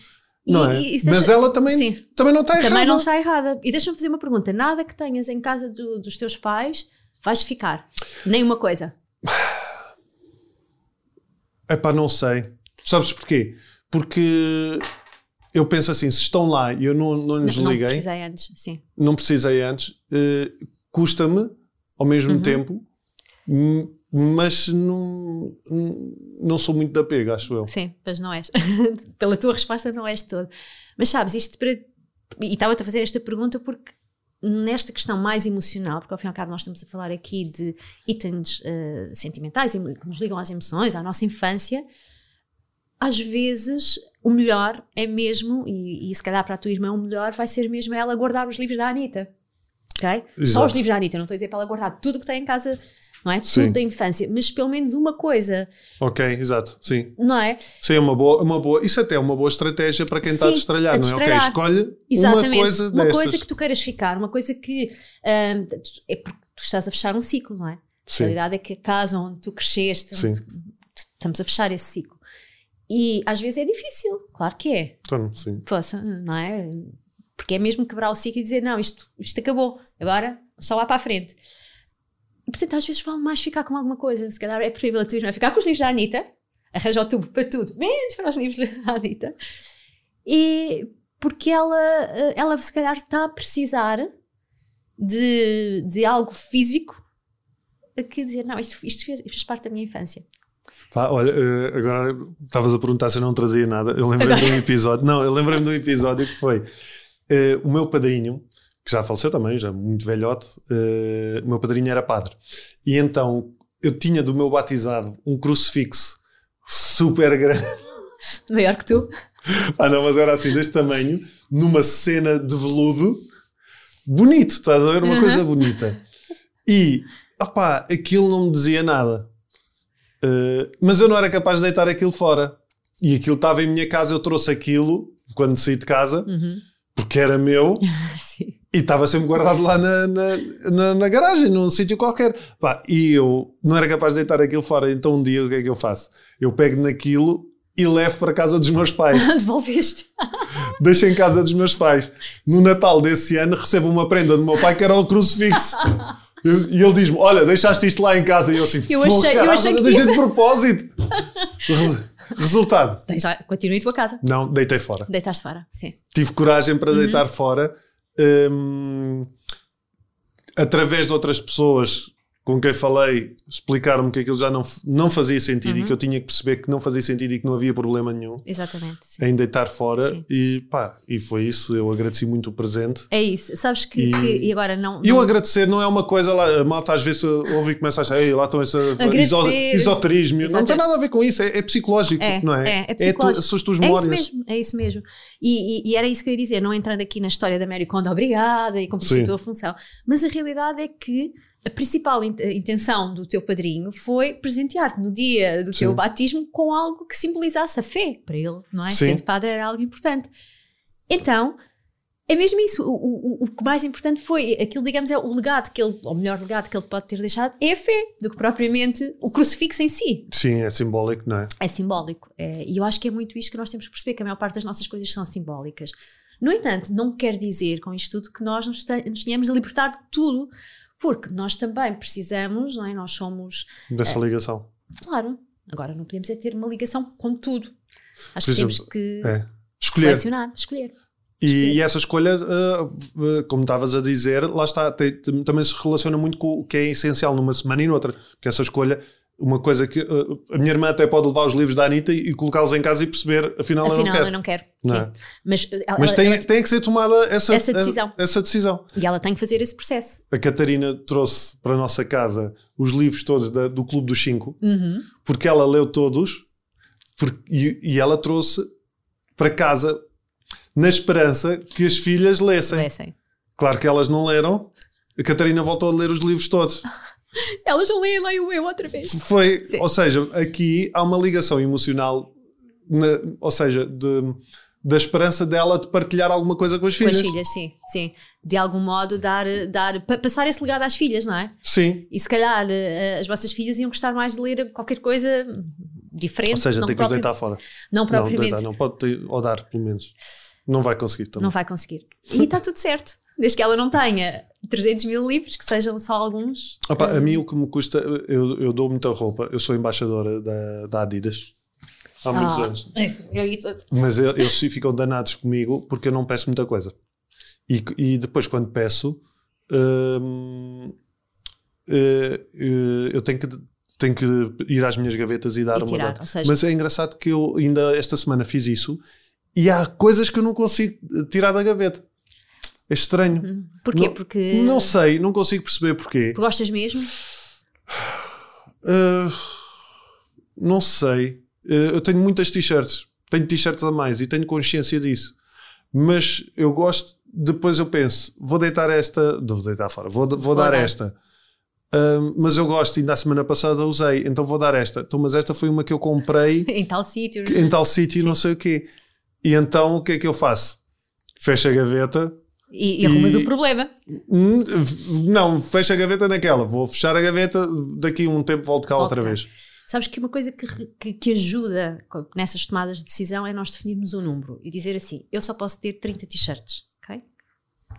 E- Não é? e Mas deixa- ela também, Sim. também não está errada. Também não está errada. E deixa-me fazer uma pergunta: nada que tenhas em casa do- dos teus pais vais ficar. Nem uma coisa. É pá, não sei. Sabes porquê? Porque eu penso assim, se estão lá e eu não, não lhes não liguei, precisei antes, sim. não precisei antes, eh, custa-me ao mesmo Uhum. tempo, mas não, não sou muito de apego, acho eu. Sim, mas não és. Pela tua resposta, não és todo. Mas sabes, isto para. E estava-te a fazer esta pergunta porque nesta questão mais emocional, porque ao fim e ao cabo nós estamos a falar aqui de itens eh, sentimentais que nos ligam às emoções, à nossa infância, às vezes o melhor é mesmo, e, e se calhar para a tua irmã o melhor vai ser mesmo ela guardar os livros da Anitta. ok? Só os livros da Anitta, não estou a dizer para ela guardar tudo que tem em casa, não é? Sim. Tudo da infância, mas pelo menos uma coisa, Ok, exato, sim. não é? Sim, é uma boa, uma boa. Isso até é uma boa estratégia para quem está a Sim, destralhar, a não é? Ok, escolhe Exatamente. uma coisa Uma destas. coisa que tu queiras ficar, uma coisa que ahm, é porque tu estás a fechar um ciclo, não é? A Sim, realidade é que a casa onde tu cresceste, Sim. onde tu- estamos a fechar esse ciclo. E às vezes é difícil, claro que é. então, sim. Poça, não é? Porque é mesmo quebrar o ciclo e dizer, não, isto, isto acabou, agora só lá para a frente. E portanto, às vezes vale mais ficar com alguma coisa. Se calhar é preferível a tua irmã ficar com os livros da Anitta, arranja o tubo para tudo, menos para os livros da Anitta. E porque ela, ela se calhar está a precisar de, de algo físico a que dizer, não, isto, isto fez, fez parte da minha infância. Pá, olha, eh, agora estavas a perguntar se eu não trazia nada. Eu lembrei-me de um episódio. Não, eu lembrei-me de um episódio que foi eh, o meu padrinho, que já faleceu também, já muito velhote. eh, o meu padrinho era padre. E então eu tinha do meu batizado um crucifixo super grande. Maior que tu. Ah, não, mas era assim, deste tamanho, numa cena de veludo, bonito, estás a ver? Uma Uhum. coisa bonita. E, opá, aquilo não me dizia nada. Uh, mas eu não era capaz de deitar aquilo fora. E aquilo estava em minha casa, eu trouxe aquilo quando saí de casa, Uhum. porque era meu, Sim. e estava sempre guardado lá na, na, na, na garagem, num sítio qualquer. Pá, e eu não era capaz de deitar aquilo fora, então um dia o que é que eu faço? Eu pego naquilo e levo para a casa dos meus pais. Devolveste. deixo em casa dos meus pais. No Natal desse ano recebo uma prenda do meu pai que era o crucifixo. Eu- E ele diz-me: Olha, deixaste isto lá em casa. E eu assim: Eu "Fogo, achei- eu caralho, achei que deixei de propósito. Res- Resultado: Tens continua em tua casa. Não, deitei fora. Deitaste fora. Sim. Tive coragem para Uhum. deitar fora. hum, através de outras pessoas com quem falei, explicaram-me que aquilo já não, não fazia sentido Uhum. e que eu tinha que perceber que não fazia sentido e que não havia problema nenhum Exatamente. sim. em deitar fora. Sim. E pá, e foi isso. Eu agradeci muito o presente. É isso. Sabes que E- que- e, agora não. E o não- agradecer não é uma coisa lá, malta às vezes ouve e começa a achar, Ei, lá estão esse iso- esoterismo. Não tem nada a ver com isso, é, é psicológico, É, não é? é, é tu- psicológico. são as tuas É isso mesmo, é isso mesmo. E, e- e era isso que eu ia dizer, não entrando aqui na história da Mary Kondo, obrigada e cumpriste a tua função. Mas a realidade é que a principal in- intenção do teu padrinho foi presentear-te no dia do teu Sim. batismo com algo que simbolizasse a fé para ele, não é? Sim. Sendo padre era algo importante. Então, é mesmo isso. O, o- o que mais importante foi aquilo, digamos, é o legado que ele, ou o melhor legado que ele pode ter deixado, é a fé, do que propriamente o crucifixo em si. Sim, é simbólico, não é? É simbólico. É, e eu acho que é muito isto que nós temos que perceber, que a maior parte das nossas coisas são simbólicas. No entanto, não quer dizer com isto tudo que nós nos, nos tenhamos a libertar de tudo, porque nós também precisamos, não é? Nós somos, Dessa ligação. claro, agora não podemos é ter uma ligação com tudo. Acho Por que temos exemplo, que É. Escolher. selecionar, escolher. E, e essa escolha, ah, ah, como estavas a dizer, lá está, tem- também se relaciona muito com o que é essencial numa semana e noutra. Porque essa escolha, uma coisa que ah, a minha irmã até pode levar os livros da Anitta e, e colocá-los em casa e perceber, afinal, eu não Afinal, quero. eu não quero. Não Sim. é? Mas, ela- Mas tem, ela- tem que ser tomada essa, Essa decisão. essa decisão. e ela tem que fazer esse processo. A Catarina trouxe para a nossa casa os livros todos da- do Clube dos Cinco, Uhum. porque ela leu todos e, e ela trouxe para casa na esperança que as filhas lessem. Lessem. Claro que elas não leram. A Catarina voltou a ler os livros todos. Elas não leem, leem o eu outra vez. Foi, Sim. ou seja, aqui há uma ligação emocional, na- ou seja, de- da esperança dela de partilhar alguma coisa com as Com filhas. as filhas, sim, sim. De algum modo dar, dar pa- passar esse legado às filhas, não é? Sim, E se calhar eh, as vossas filhas iam gostar mais de ler qualquer coisa diferente. ou seja, não tem que os deitar fora. Não Não, propriamente. deitar, não pode ter, ou dar, pelo menos. Não vai conseguir também. Não vai conseguir. E está tudo certo. Desde que ela não tenha 300 mil livros, que sejam só alguns. Opa, a mim o que me custa, eu, eu dou muita roupa, eu sou embaixadora da, da Adidas há muitos Ah, anos. eu isso- Mas eles ficam danados comigo porque eu não peço muita coisa. E, e depois, quando peço, hum, eh, eh, eu tenho que, tenho que ir às minhas gavetas e dar E uma data. seja- Mas é engraçado que eu ainda esta semana fiz isso e há coisas que eu não consigo tirar da gaveta. É estranho. Porquê? Não- Porque Não sei, não consigo perceber porquê. tu gostas mesmo? Uh, não sei. eh, eu tenho muitas t-shirts, tenho t-shirts a mais e tenho consciência disso. Mas eu gosto, depois eu penso, vou deitar esta, vou deitar fora, vou, vou, vou dar, dar, esta. Um, mas eu gosto, ainda a semana passada usei, então vou dar esta. Então, mas esta foi uma que eu comprei em tal sítio, em tal sítio, não sei o quê. E então o que é que eu faço? Fecho a gaveta, e, e arrumas o problema. Não, fecha a gaveta naquela. Vou fechar a gaveta, daqui a um tempo volto cá volto outra cá. vez. Sabes que uma coisa que, que, que, ajuda nessas tomadas de decisão é nós definirmos um número e dizer assim: eu só posso ter 30 t-shirts, ok?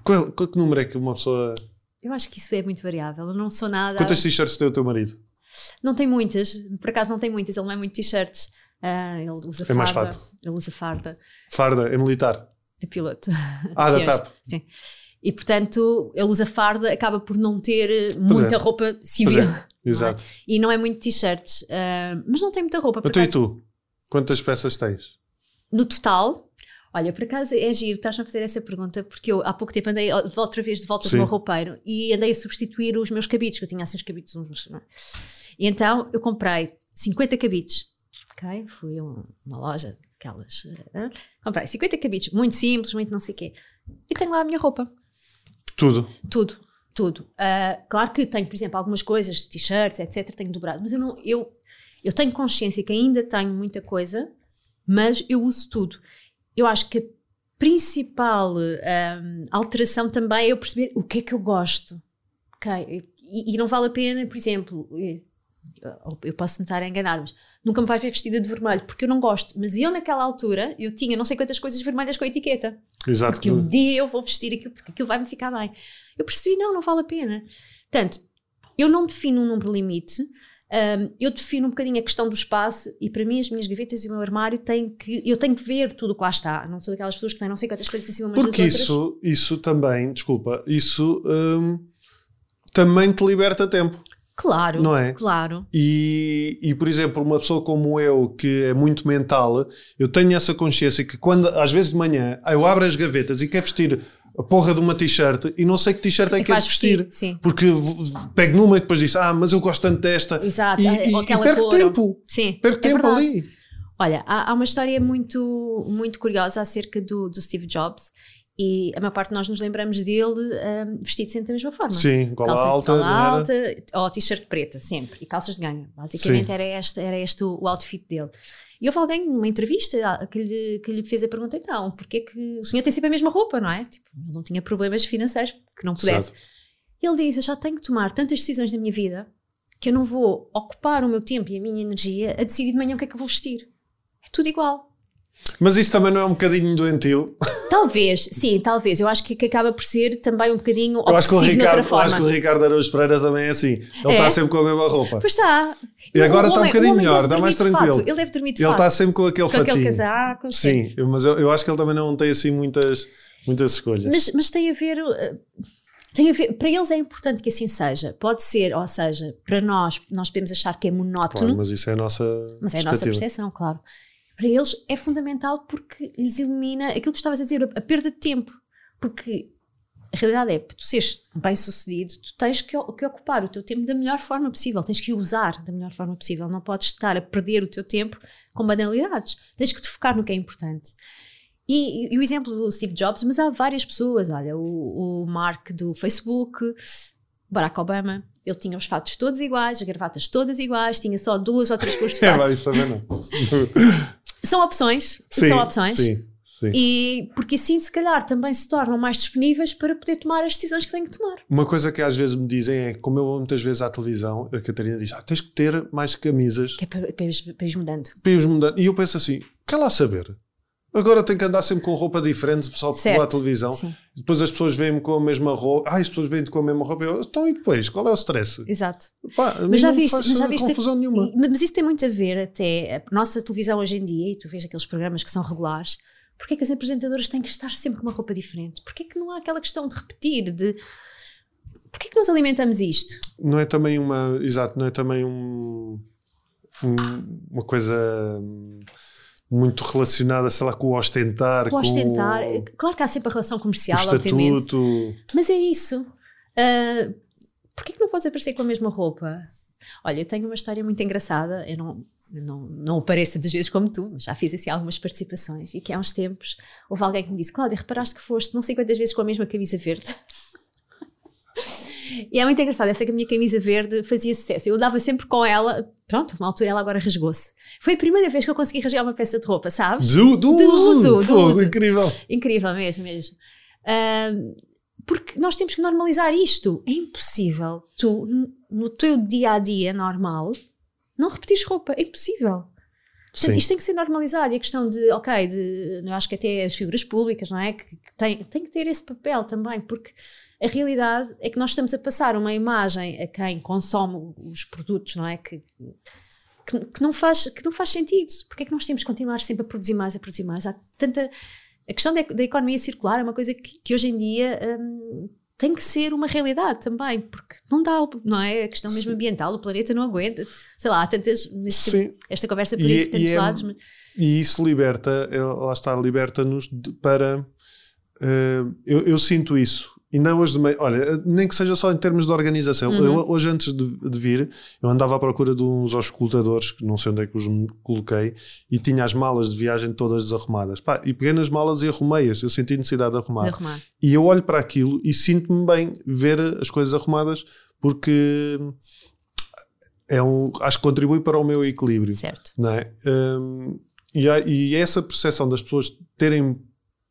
Qual, qual que número é que uma pessoa. Eu acho que isso é muito variável. Eu não sou nada. Quantas t-shirts tem o teu marido? Não tem muitas, por acaso não tem muitas, ele não é muito t-shirts. Uh, ele usa é farda. Mais fato. Ele usa farda. Farda, é militar. É piloto. Ah, da TAP. Sim. E portanto, ele usa farda, acaba por não ter muita é. roupa civil. É. Exato. Não é? E não é muito t-shirts, uh, mas não tem muita roupa. Então, e tu? Quantas peças tens? No total, Olha, por acaso é giro, estás a fazer essa pergunta, porque eu há pouco tempo andei outra vez de volta Sim. do meu roupeiro e andei a substituir os meus cabides, que eu tinha assim os cabides uns. É? E então eu comprei 50 cabides, ok? Fui a uma loja aquelas. Uh, comprei 50 cabides, muito simples, muito não sei o quê. E tenho lá a minha roupa. Tudo. Tudo, tudo. Uh, claro que tenho, por exemplo, algumas coisas, t-shirts, etc., tenho dobrado, mas eu não. Eu, eu tenho consciência que ainda tenho muita coisa, mas eu uso tudo. Eu acho que a principal um, alteração também é eu perceber o que é que eu gosto. Okay? E, e não vale a pena, por exemplo, eu posso tentar enganar, mas nunca me vais ver vestida de vermelho, porque eu não gosto. Mas eu, naquela altura, eu tinha não sei quantas coisas vermelhas com a etiqueta. Exato. Porque um dia eu vou vestir aquilo, porque aquilo vai-me ficar bem. Eu percebi, não, não vale a pena. Portanto, eu não defino um número limite, um, eu defino um bocadinho a questão do espaço e para mim as minhas gavetas e o meu armário têm que eu tenho que ver tudo o que lá está não sou daquelas pessoas que têm não sei quantas coisas em cima umas porque isso isso também desculpa isso também te liberta tempo Claro, não é? Claro. E, e, por exemplo, uma pessoa como eu, que é muito mental, eu tenho essa consciência que quando, às vezes de manhã, eu abro as gavetas e quero vestir a porra de uma t-shirt e não sei que t-shirt é, é que quero vestir. vestir porque pego numa e depois disse, ah, mas eu gosto tanto desta. Exato, e, e, e perco cor. tempo. Sim, perco é tempo verdade. ali. Olha, há, há, uma história muito, muito curiosa acerca do, do Steve Jobs e a maior parte de nós nos lembramos dele um, vestido sempre da mesma forma. Sim, gola Calça, alta. Gola alta ou t-shirt preta, sempre. E calças de ganho. Basicamente era este, era este o, o, outfit dele. E houve alguém numa entrevista ah, que lhe, que lhe fez a pergunta: então, porque que o senhor tem sempre a mesma roupa, não é? Tipo, não tinha problemas financeiros que não pudesse. E ele disse: Eu já tenho que tomar tantas decisões na minha vida que eu não vou ocupar o meu tempo e a minha energia a decidir de manhã o que é que eu vou vestir. É tudo igual. Mas isso também não é um bocadinho doentio? Talvez, sim, talvez. Eu acho que, que acaba por ser também um bocadinho eu acho que o Ricardo, Eu acho que o Ricardo Araújo Pereira também é assim. Ele é? está sempre com a mesma roupa. Pois está. E agora está um bocadinho melhor, está mais tranquilo. Ele deve dormir de Ele está sempre com aquele com fatinho. aquele casaco. Sim, mas eu, eu, acho que ele também não tem assim muitas, muitas escolhas. Mas, mas tem a ver... Uh, tem a ver, para eles é importante que assim seja. Pode ser, ou seja, para nós, nós podemos achar que é monótono. Claro, mas isso é a nossa. Mas é a nossa percepção, claro para eles é fundamental porque lhes elimina aquilo que estavas a dizer, a perda de tempo. Porque a realidade é, para tu seres bem sucedido, tu tens que, que, ocupar o teu tempo da melhor forma possível, tens que o usar da melhor forma possível. Não podes estar a perder o teu tempo com banalidades. Tens que te focar no que é importante. E, e, o exemplo do Steve Jobs, mas há várias pessoas, olha, o, o Mark do Facebook, Barack Obama, ele tinha os fatos todos iguais, as gravatas todas iguais, tinha só duas ou três cores de fato. É, isso também não. São opções. Sim, são opções. Sim, sim. E porque assim, se calhar, também se tornam mais disponíveis para poder tomar as decisões que têm que tomar. Uma coisa que às vezes me dizem é, como eu vou muitas vezes à televisão, a Catarina diz: ah, tens que ter mais camisas. Que é para, para, para ir mudando. Para ir mudando. E eu penso assim: quer lá saber? Agora tenho que andar sempre com roupa diferente, pessoal, porque vou à televisão. Sim. Depois as pessoas veem-me com a mesma roupa. Ah, as pessoas veem-te com a mesma roupa. Eu, então e depois? Qual é o stress? Exato. Pá, mas já viste, mas já viste confusão nenhuma. Mas isso tem muito a ver até a nossa televisão hoje em dia, e tu vês aqueles programas que são regulares, porque é que as apresentadoras têm que estar sempre com uma roupa diferente? Porque é que não há aquela questão de repetir, de... Porquê é que nós alimentamos isto? Não é também uma... Exato, não é também um, um uma coisa muito relacionada, sei lá, com o ostentar. Com o ostentar. Com claro que há sempre a relação comercial, o obviamente. Mas é isso. Uh, Porquê que não podes aparecer com a mesma roupa? Olha, eu tenho uma história muito engraçada, eu não, não, não apareço das vezes como tu, mas já fiz assim algumas participações e que há uns tempos houve alguém que me disse, Cláudia, reparaste que foste não sei quantas vezes com a mesma camisa verde. E é muito engraçado, sei que a minha camisa verde fazia sucesso. Eu dava sempre com ela, pronto, uma altura ela agora rasgou-se. Foi a primeira vez que eu consegui rasgar uma peça de roupa, sabes? Do, do, Do uso, uso, do uso. incrível. Incrível mesmo, mesmo. Ahm, porque nós temos que normalizar isto. É impossível tu, no teu dia a dia normal, não repetires roupa. É impossível. Portanto, Sim. isto tem que ser normalizado. E a questão de, ok, de, eu acho que até as figuras públicas, não é? Que, que tem, tem que ter esse papel também, porque a realidade é que nós estamos a passar uma imagem a quem consome os produtos, não é? Que, que, que não, faz, que não faz sentido. Porque é que nós temos que continuar sempre a produzir mais, a produzir mais? Há tanta. A questão da, da economia circular é uma coisa que, que hoje em dia hum, tem que ser uma realidade também, porque não dá, não é? A questão mesmo ambiental, o planeta não aguenta. Sei lá, há tantas. neste- Sim. Esta conversa por aí, tantos e é- lados. mas- E isso liberta, eh, lá está, liberta-nos para. eh, eu, eu sinto isso. E não hoje de meio, olha, nem que seja só em termos de organização. Uhum. Eu, hoje, antes de, de vir, eu andava à procura de uns auscultadores, que não sei onde é que os coloquei, e tinha as malas de viagem todas desarrumadas. Pá, e peguei nas malas e arrumei-as. Eu senti necessidade de arrumar. de arrumar. E eu olho para aquilo e sinto-me bem ver as coisas arrumadas, porque é um, acho que contribui para o meu equilíbrio Certo. não é? Hum, e, há- e essa percepção das pessoas terem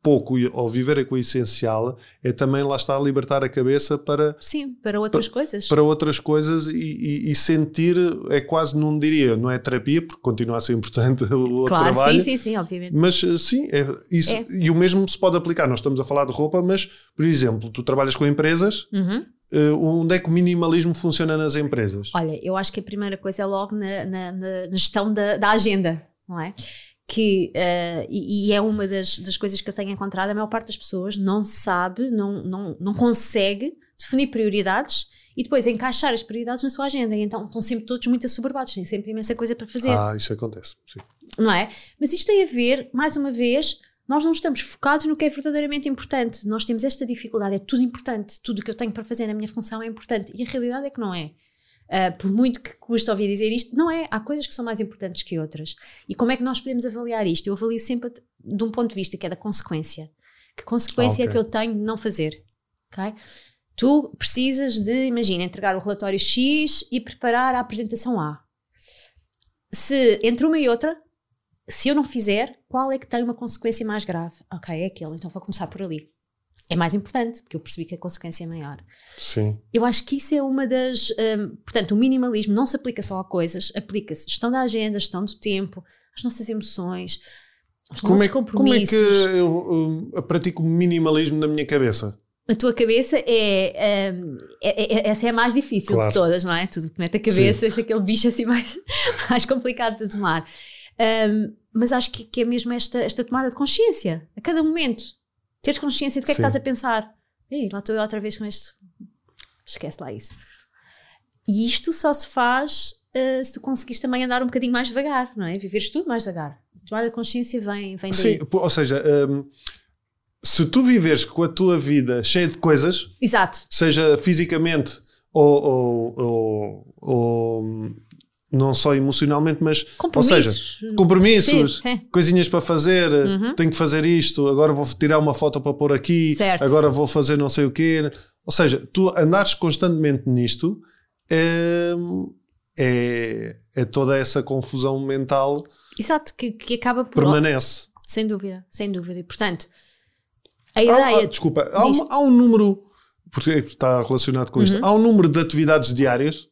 pouco ou viverem com o essencial é também lá está a libertar a cabeça para, Sim, para outras coisas. para outras coisas e, e- e sentir é quase não diria não é terapia porque continua a ser importante o claro, trabalho sim, sim, sim, obviamente. mas eh, sim é, isso, É. e o mesmo se pode aplicar nós estamos a falar de roupa mas por exemplo tu trabalhas com empresas Uhum. eh, onde é que o minimalismo funciona nas empresas Olha, eu acho que a primeira coisa é logo na, na- na- na gestão da, da agenda, não é? Que, eh, e, e é uma das, das coisas que eu tenho encontrado, a maior parte das pessoas não sabe, não, não, não consegue definir prioridades e depois encaixar as prioridades na sua agenda. E então estão sempre todos muito assoberbados, têm sempre imensa coisa para fazer, ah isso acontece sim. não é? Mas isto tem a ver, mais uma vez, nós não estamos focados no que é verdadeiramente importante. Nós temos esta dificuldade, é tudo importante, tudo o que eu tenho para fazer na minha função é importante. E a realidade é que não é. Uh, por muito que custa ouvir dizer isto, não é. Há coisas que são mais importantes que outras. E como é que nós podemos avaliar isto? Eu avalio sempre de um ponto de vista que é da consequência. Que consequência Ah, ok. é que eu tenho de não fazer? ok? Tu precisas de, imagina, entregar o relatório X e preparar a apresentação A. Se entre uma e outra, se eu não fizer, qual é que tem uma consequência mais grave? Ok, é aquele, então vou começar por ali. É mais importante, porque eu percebi que a consequência é maior. sim Eu acho que isso é uma das. hum, portanto, o minimalismo não se aplica só a coisas, aplica-se gestão da agenda, gestão do tempo, as nossas emoções, os Como nossos é, como é que compromissos. eu, eu pratico minimalismo na minha cabeça? A tua cabeça é, hum, é- é- Essa é a mais difícil Claro. de todas, não é? Tudo que mete a cabeça, este aquele bicho assim mais, mais complicado de tomar. Hum, mas acho que, que é mesmo esta, esta tomada de consciência, a cada momento. Teres consciência do que é que estás a pensar. Ei, lá estou eu outra vez com este. Esquece lá isso. E isto só se faz uh, se tu conseguires também andar um bocadinho mais devagar, não é? Viveres tudo mais devagar. A tomada de consciência vem, vem daí. Sim, ou seja, hum, se tu viveres com a tua vida cheia de coisas, Exato. seja fisicamente ou, ou- ou- ou, não só emocionalmente, mas ou seja, Compromissos. compromissos, Sim, sim. coisinhas para fazer, Uhum. tenho que fazer isto, agora vou tirar uma foto para pôr aqui, Certo. agora vou fazer não sei o quê. Ou seja, tu andares constantemente nisto hum, é, é toda essa confusão mental Exato, que, que acaba por. permanece. Sem dúvida, sem dúvida. E, portanto, a Há- ideia. há- desculpa, há, um, há um número, porque está relacionado com isto, Uhum. há um número de atividades diárias.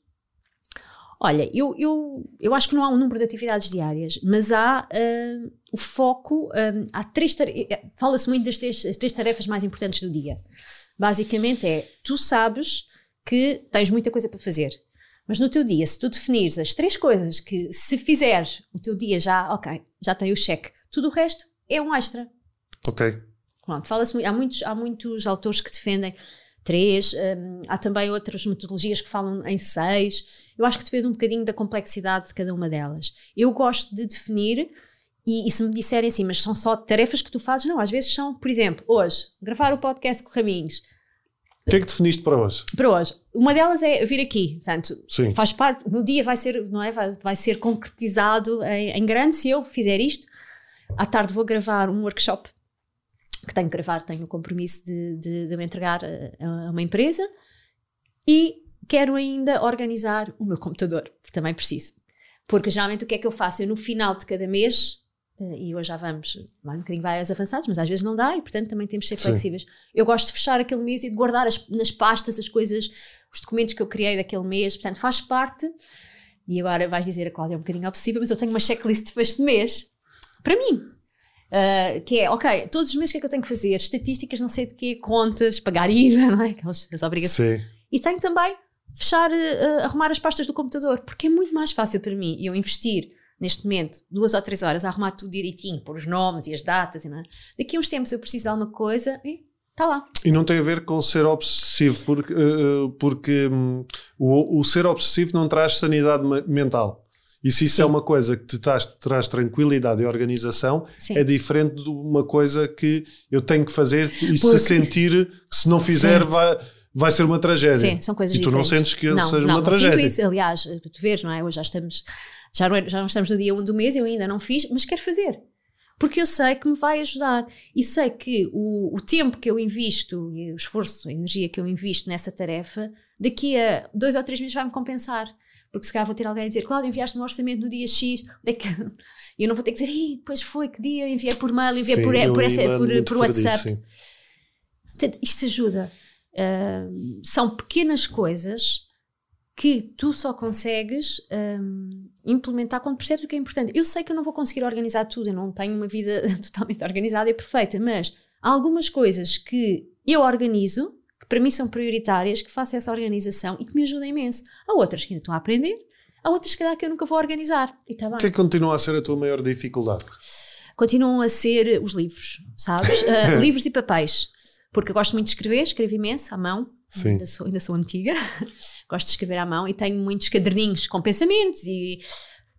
Olha, eu, eu, eu acho que não há um número de atividades diárias, mas há ah, o foco. ah, há três eh, Fala-se muito das três, três tarefas mais importantes do dia. Basicamente é: tu sabes que tens muita coisa para fazer, mas no teu dia, se tu definires as três coisas que, se fizeres, o teu dia já, ok, já tem o cheque, tudo o resto é um extra. Ok. Pronto, fala-se há muitos, há muitos autores que defendem três, hum, há também outras metodologias que falam em seis. Eu acho que depende um bocadinho da complexidade de cada uma delas. Eu gosto de definir, e, e se me disserem assim, mas são só tarefas que tu fazes, não, às vezes são, por exemplo, hoje, gravar o podcast com Raminhos, O que é que definiste para hoje? Para hoje. Uma delas é vir aqui. Portanto, Sim. faz parte. O meu dia vai ser, não é? Vai, vai ser concretizado em, em grande se eu fizer isto. À tarde vou gravar um workshop que tenho que gravar, tenho o compromisso de, de, de me entregar a, a uma empresa e quero ainda organizar o meu computador, que também preciso. Porque geralmente o que é que eu faço? Eu no final de cada mês, eh, e hoje já vamos vai um bocadinho mais avançados, mas às vezes não dá e portanto também temos de ser Sim. flexíveis. Eu gosto de fechar aquele mês e de guardar as- nas pastas as coisas, os documentos que eu criei daquele mês, portanto faz parte. E agora vais dizer a Cláudia é um bocadinho obsessiva, mas eu tenho uma checklist de fecho de mês para mim. Uh, que é, ok, todos os meses o que é que eu tenho que fazer? Estatísticas, não sei de quê, contas, pagar IVA, não é? Aquelas as obrigações. Sim. E tenho também fechar, uh, arrumar as pastas do computador, porque é muito mais fácil para mim eu investir neste momento duas ou três horas a arrumar tudo direitinho, pôr os nomes e as datas. E não é? Daqui a uns tempos eu preciso de alguma coisa e está lá. E não tem a ver com ser obsessivo, porque, eh, porque hum, o, o ser obsessivo não traz sanidade me- mental. E se isso Sim. é uma coisa que te traz, traz tranquilidade e organização, Sim. é diferente de uma coisa que eu tenho que fazer e se Porque- sentir que se não fizer Certo. vai, vai ser uma tragédia. Sim, são coisas E tu não diferentes. sentes que não, seja não, uma não tragédia. sinto isso. Aliás, tu vês, não é? Hoje já estamos, já não, é- já não estamos no dia 1 do mês, eu ainda não fiz, mas quero fazer. Porque eu sei que me vai ajudar. E sei que o, o tempo que eu invisto e o esforço, a energia que eu invisto nessa tarefa, daqui a dois ou três meses vai-me compensar. Porque se calhar vou ter alguém a dizer, Cláudia, enviaste um orçamento no dia X, onde é que... e eu não vou ter que dizer, "Ih, depois foi, que dia, enviei por mail, enviei Sim, por, por, essa, por, por WhatsApp. sim. Portanto, isto ajuda. Ahm, são pequenas coisas que tu só consegues ahm, implementar quando percebes o que é importante. Eu sei que eu não vou conseguir organizar tudo, eu não tenho uma vida totalmente organizada e perfeita, mas há algumas coisas que eu organizo, que para mim são prioritárias, que faço essa organização e que me ajudam imenso. Há outras que ainda estou a aprender, há outras que, que eu nunca vou organizar. E está bem. O que é que continua a ser a tua maior dificuldade? continuam a ser os livros, sabes? Ah, livros e papéis. Porque eu gosto muito de escrever, escrevo imenso à mão. Sim. Ainda sou, ainda sou antiga. gosto de escrever à mão e tenho muitos caderninhos com pensamentos e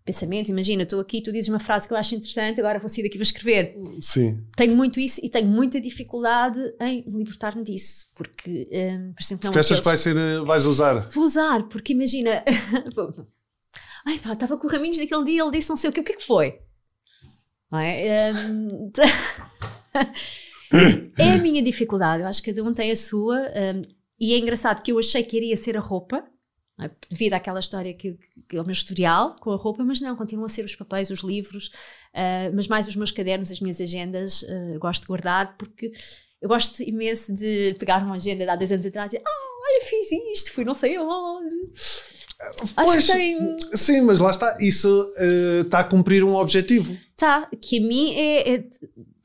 pensamentos. Imagina, estou aqui, tu dizes uma frase que eu acho interessante, agora vou sair daqui e vou escrever. Sim. Tenho muito isso e tenho muita dificuldade em libertar-me disso. Porque, um, por exemplo, não Porque achas que vai ser, eh, vais usar? Vou usar, porque imagina. Ai pá, estava com o Raminhos naquele dia, ele disse não sei o que, o que é que foi? Não é? Hum, é a minha dificuldade, eu acho que cada um tem a sua, hum, e é engraçado que eu achei que iria ser a roupa, é? devido àquela história que, que é o meu historial com a roupa, mas não, continuam a ser os papéis, os livros, ah, mas mais os meus cadernos, as minhas agendas, ah, eu gosto de guardar, porque eu gosto imenso de pegar uma agenda de há 10 anos atrás e dizer, ah, olha, fiz isto, fui não sei aonde. Acho Pois, que tem. Sim, mas lá está. Isso eh, está a cumprir um objetivo. Tá, que a mim é, é-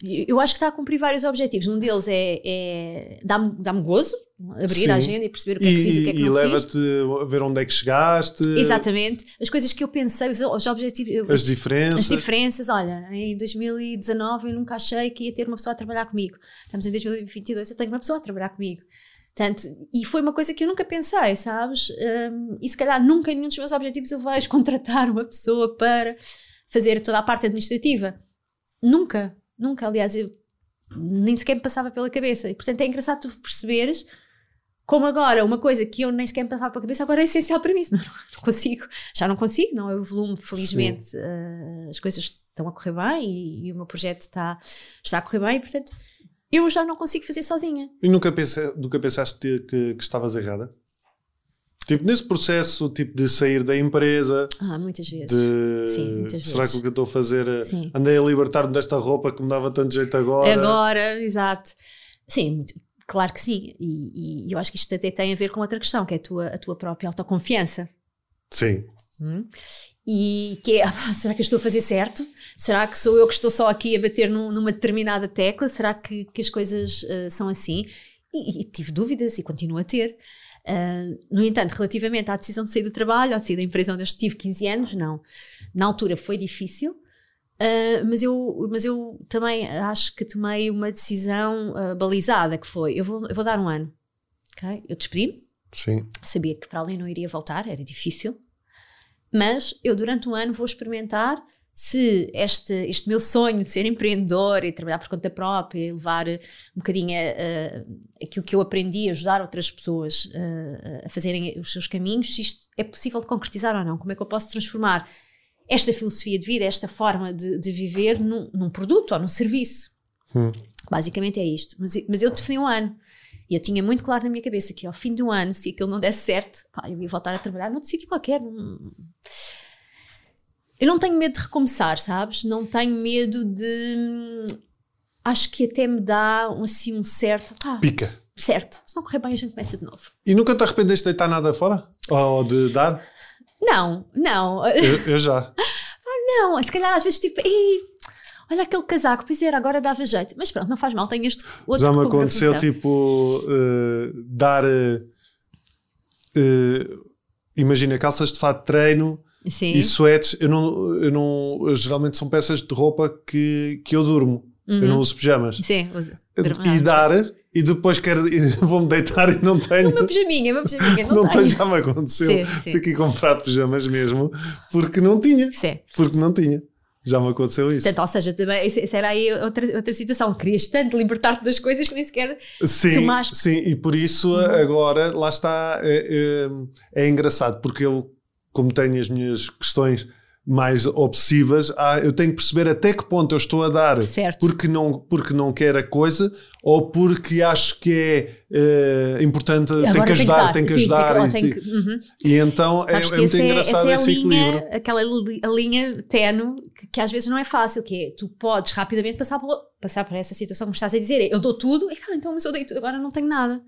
Eu acho que está a cumprir vários objetivos. Um deles é. é dá-me dá gozo abrir Sim. a agenda e perceber o que é que fiz e o que é que e não fiz. leva-te a ver onde é que chegaste, Exatamente. As coisas que eu pensei, os, os objetivos. as diferenças. As diferenças, olha, em 2019 eu nunca achei que ia ter uma pessoa a trabalhar comigo. Estamos em 2022, eu tenho uma pessoa a trabalhar comigo. Portanto, e foi uma coisa que eu nunca pensei, sabes? Hum, e se calhar nunca em nenhum dos meus objetivos eu vejo contratar uma pessoa para fazer toda a parte administrativa. Nunca, nunca. Aliás, eu nem sequer me passava pela cabeça. E portanto é engraçado tu perceberes como agora uma coisa que eu nem sequer me passava pela cabeça agora é essencial para mim. Senão não, não consigo, já não consigo, não é o volume, felizmente eh, as coisas estão a correr bem e, e o meu projeto está, está a correr bem e portanto eu já não consigo fazer sozinha. E nunca, pense, nunca pensaste que, que estavas errada? Tipo, nesse processo tipo, de sair da empresa, Ah, muitas vezes. de Sim, muitas será vezes. que o que eu estou a fazer é- Sim. andei a libertar-me desta roupa que me dava tanto jeito agora? Agora, exato. Sim, muito- claro que sim. E, e eu acho que isto até tem a ver com outra questão, que é a tua, a tua própria autoconfiança. Sim. Hum? E que é, ah, será que eu estou a fazer certo? Será que sou eu que estou só aqui a bater num- numa determinada tecla? Será que, que as coisas ah, são assim? E, e tive dúvidas e continuo a ter. Ah, no entanto, relativamente à decisão de sair do trabalho, ou de sair da empresa onde eu estive 15 anos, não. Na altura foi difícil, ah, mas, eu, mas eu também acho que tomei uma decisão ah, balizada, que foi, eu vou, eu vou dar um ano. ok? Eu despedi-me, sabia que para ali não iria voltar, era difícil, mas eu durante um ano vou experimentar se este, este meu sonho de ser empreendedor e trabalhar por conta própria e levar um bocadinho uh, aquilo que eu aprendi, ajudar outras pessoas uh, a fazerem os seus caminhos, se isto é possível de concretizar ou não, como é que eu posso transformar esta filosofia de vida, esta forma de, de viver num, num, produto ou num serviço. Hum. Basicamente é isto. Mas, mas eu defini um ano. E eu tinha muito claro na minha cabeça que ao fim do ano, se aquilo não desse certo, pá, eu ia voltar a trabalhar num sítio qualquer. Num... Eu não tenho medo de recomeçar, sabes? Não tenho medo de. Acho que até me dá assim um certo. Pica. Certo. Se não correr bem, a gente começa de novo. E nunca te arrependeste de deitar nada fora? Ou de dar? Não, não. Eu, eu já. não, se calhar às vezes tipo. olha aquele casaco, pois era, agora dava jeito. Mas pronto, não faz mal, tenho este outro Já me aconteceu, tipo, uh, dar. Uh, uh, imagina, calças de fato de treino Sim. e suetes. Eu não, eu não. Geralmente são peças de roupa que, que eu durmo. Uhum. Eu não uso pijamas. Sim, uso. E dar, e depois quero, vou-me deitar e não tenho. O meu pijaminha, o meu pijaminha, não, não tenho. Já me aconteceu sim, sim. ter que ir comprar pijamas mesmo, porque não tinha. Sim. Porque não tinha. Já me aconteceu isso. Portanto, ou seja, também, isso era aí outra, outra situação. Querias tanto libertar-te das coisas que nem sequer sim, tomaste. Sim, e por isso uhum. agora, lá está, é, é, é, engraçado, porque eu, como tenho as minhas questões mais obsessivas, ah, eu tenho que perceber até que ponto eu estou a dar certo. porque não, porque não quero a coisa ou porque acho que é uh, importante, tenho que ajudar, tenho que ajudar. Sim, e, que, uhum. e, então é, é, muito é, engraçado é esse linha, equilíbrio. Aquela a linha tenue que, que, às vezes não é fácil, que é tu podes rapidamente passar por, passar por essa situação que estás a dizer, eu dou tudo, e, ah, então se eu dei tudo, agora não tenho nada.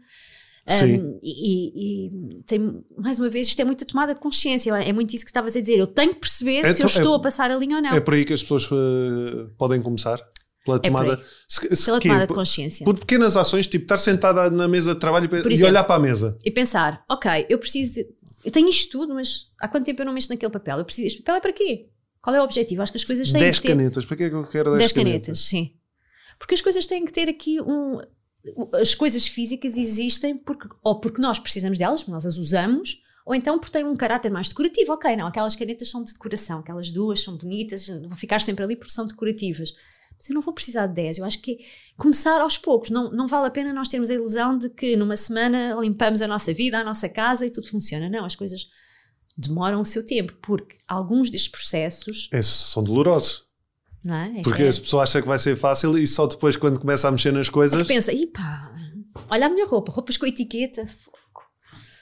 Um, e, e, tem, mais uma vez, isto é muita tomada de consciência. É muito isso que estavas a dizer. Eu tenho que perceber é, se eu estou a passar a linha ou não. É por aí que as pessoas uh, podem começar. Pela é tomada, é se, se, pela tomada de consciência. Por, por, pequenas ações, tipo estar sentada na mesa de trabalho e, exemplo, olhar para a mesa. E pensar, ok, eu preciso de, Eu tenho isto tudo, mas há quanto tempo eu não mexo naquele papel? Eu preciso. Este papel é para quê? Qual é o objetivo? Acho que as coisas têm 10 que ter. 10 canetas. Para que é que eu quero 10 canetas? 10 canetas, canetas, sim. Porque as coisas têm que ter aqui um as coisas físicas existem porque, ou porque nós precisamos delas, nós as usamos, ou então porque têm um caráter mais decorativo. Ok, não, aquelas canetas são de decoração, aquelas duas são bonitas, vão ficar sempre ali porque são decorativas. Mas eu não vou precisar de 10. Eu acho que começar aos poucos. Não, não vale a pena nós termos a ilusão de que numa semana limpamos a nossa vida, a nossa casa e tudo funciona. Não, as coisas demoram o seu tempo, porque alguns destes processos. Esses são dolorosos. Não é? Porque é... as pessoas acham que vai ser fácil e só depois, quando começa a mexer nas coisas. É pensa, e pá, olha a minha roupa, roupas com etiqueta.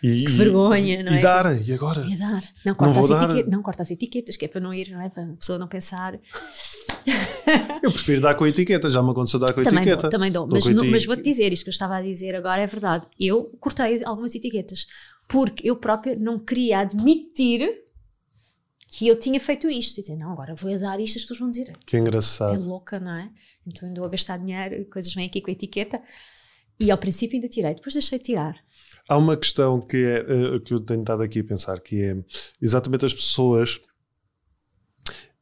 E, que vergonha, não e é? dar, e agora? E dar. Não, corta, não as dar. Etiquetas, não, corta as etiquetas, que é para não ir, não é? Para a pessoa não pensar. Eu prefiro dar com a etiqueta, já me aconteceu dar com a também etiqueta. Dou, também dou, mas, mas vou-te dizer, isto que eu estava a dizer agora é verdade. Eu cortei algumas etiquetas, porque eu própria não queria admitir que eu tinha feito isto. E dizer, não, agora vou dar isto, as pessoas vão dizer. Que engraçado. É louca, não é? Então andou a gastar dinheiro e coisas vêm aqui com a etiqueta. E ao princípio ainda tirei, depois deixei de tirar. Há uma questão que, é, uh, que eu tenho estado aqui a pensar, que é exatamente as pessoas.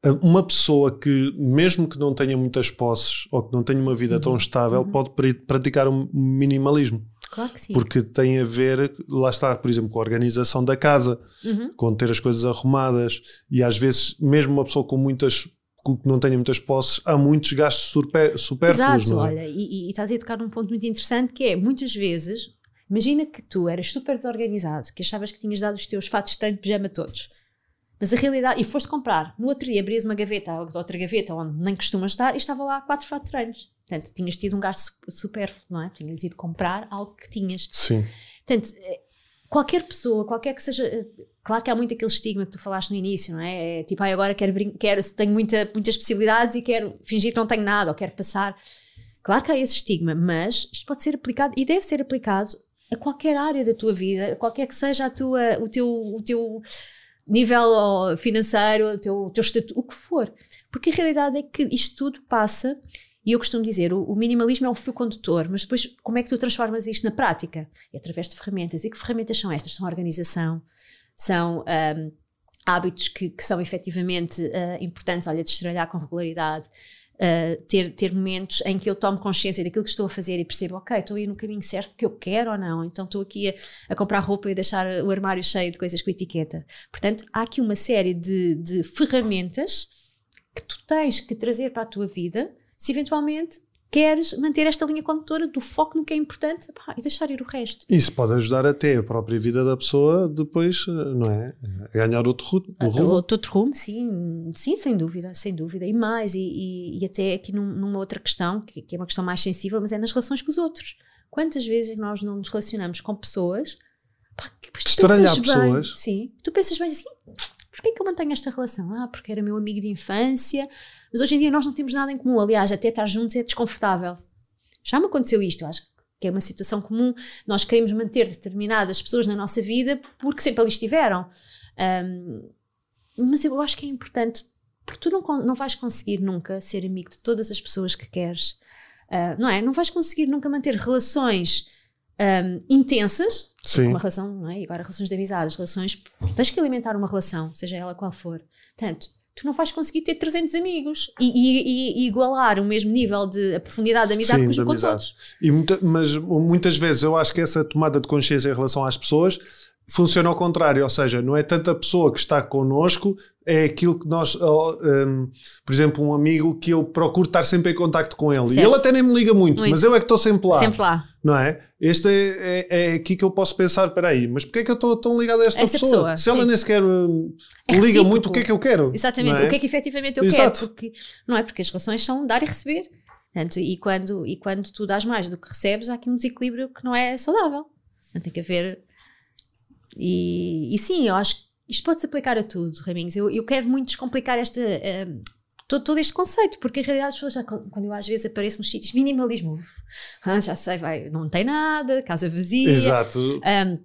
Eh, uma pessoa que, mesmo que não tenha muitas posses ou que não tenha uma vida uhum. tão estável, uhum. pode praticar um minimalismo. Claro que sim. Porque tem a ver, lá está, por exemplo, com a organização da casa, uhum. com ter as coisas arrumadas e às vezes, mesmo uma pessoa com muitas que não tenha muitas posses, há muitos gastos super, supérfluos. Exato, não é? olha, e, e, estás a tocar num ponto muito interessante que é, muitas vezes, imagina que tu eras super desorganizado, que achavas que tinhas dado os teus fatos de treino de pijama todos, mas a realidade, e foste comprar, no outro dia abrias uma gaveta, outra gaveta onde nem costumas estar, e estava lá quatro fatos de treinos. Portanto, tinhas tido um gasto supérfluo, não é? Tinhas ido comprar algo que tinhas. Sim. Portanto, eh, qualquer pessoa, qualquer que seja. Eh, claro que há muito aquele estigma que tu falaste no início, não é? é tipo, ah, agora quero, quero tenho muita, muitas possibilidades e quero fingir que não tenho nada, ou quero passar. Claro que há esse estigma, mas isto pode ser aplicado e deve ser aplicado a qualquer área da tua vida, qualquer que seja a tua, o, teu, o teu nível financeiro, o teu, o teu estatuto, o que for. Porque a realidade é que isto tudo passa e eu costumo dizer, o, o, minimalismo é um fio condutor, mas depois como é que tu transformas isto na prática? É através de ferramentas. E que ferramentas são estas? São organização, são um, hábitos que, que, são efetivamente uh, importantes, olha, destralhar com regularidade, uh, ter, ter momentos em que eu tomo consciência daquilo que estou a fazer e percebo, ok, estou aí no caminho certo que eu quero ou não, então estou aqui a, a, comprar roupa e deixar o armário cheio de coisas com etiqueta. Portanto, há aqui uma série de, de ferramentas que tu tens que trazer para a tua vida se eventualmente queres manter esta linha condutora do foco no que é importante pá, e deixar ir o resto. Isso pode ajudar até a própria vida da pessoa depois, não é? A ganhar outro rumo. Outro, outro rumo, sim, sim, sem dúvida, sem dúvida. E mais, e, e, e até aqui num, numa outra questão, que, que, é uma questão mais sensível, mas é nas relações com os outros. Quantas vezes nós não nos relacionamos com pessoas pá, que Estranhar pessoas. Bem, sim, tu pensas bem assim, porquê que eu mantenho esta relação? Ah, porque era meu amigo de infância, mas hoje em dia nós não temos nada em comum. Aliás, até estar juntos é desconfortável. Já me aconteceu isto, acho que é uma situação comum. Nós queremos manter determinadas pessoas na nossa vida porque sempre ali estiveram. Um, mas eu acho que é importante, porque tu não, não vais conseguir nunca ser amigo de todas as pessoas que queres, uh, não é? Não vais conseguir nunca manter relações um, intensas, Sim. uma relação, não é? E agora relações de amizades, relações, tu tens que alimentar uma relação, seja ela qual for. Portanto, tu não vais conseguir ter 300 amigos e, e, e igualar o mesmo nível de profundidade de amizade Sim, com, os outros. E muita, mas muitas vezes eu acho que essa tomada de consciência em relação às pessoas funciona ao contrário, ou seja, não é tanta pessoa que está connosco, é aquilo que nós, um, por exemplo, um amigo que eu procuro estar sempre em contacto com ele. Certo. E ele até nem me liga muito, muito, mas eu é que estou sempre lá. Sempre lá. Não é? Este é, é, é aqui que eu posso pensar, espera aí, mas porquê é que eu estou tão ligado a esta, pessoa? pessoa? Se ela sim. nem sequer um, é liga muito, o que é que eu quero? Exatamente, é? o que é que efetivamente eu Exato. quero. Porque, não é? Porque as relações são dar e receber. Portanto, e, quando, e quando tu dás mais do que recebes, há aqui um desequilíbrio que não é saudável. Portanto, tem que haver e, e sim, eu acho que isto pode-se aplicar a tudo, Raminhos. Eu, eu quero muito descomplicar esta, uh, todo, todo, este conceito, porque em realidade as pessoas, já, quando eu às vezes apareço nos sítios, minimalismo, ah, já sei, vai, não tem nada, casa vazia, Exato. Um,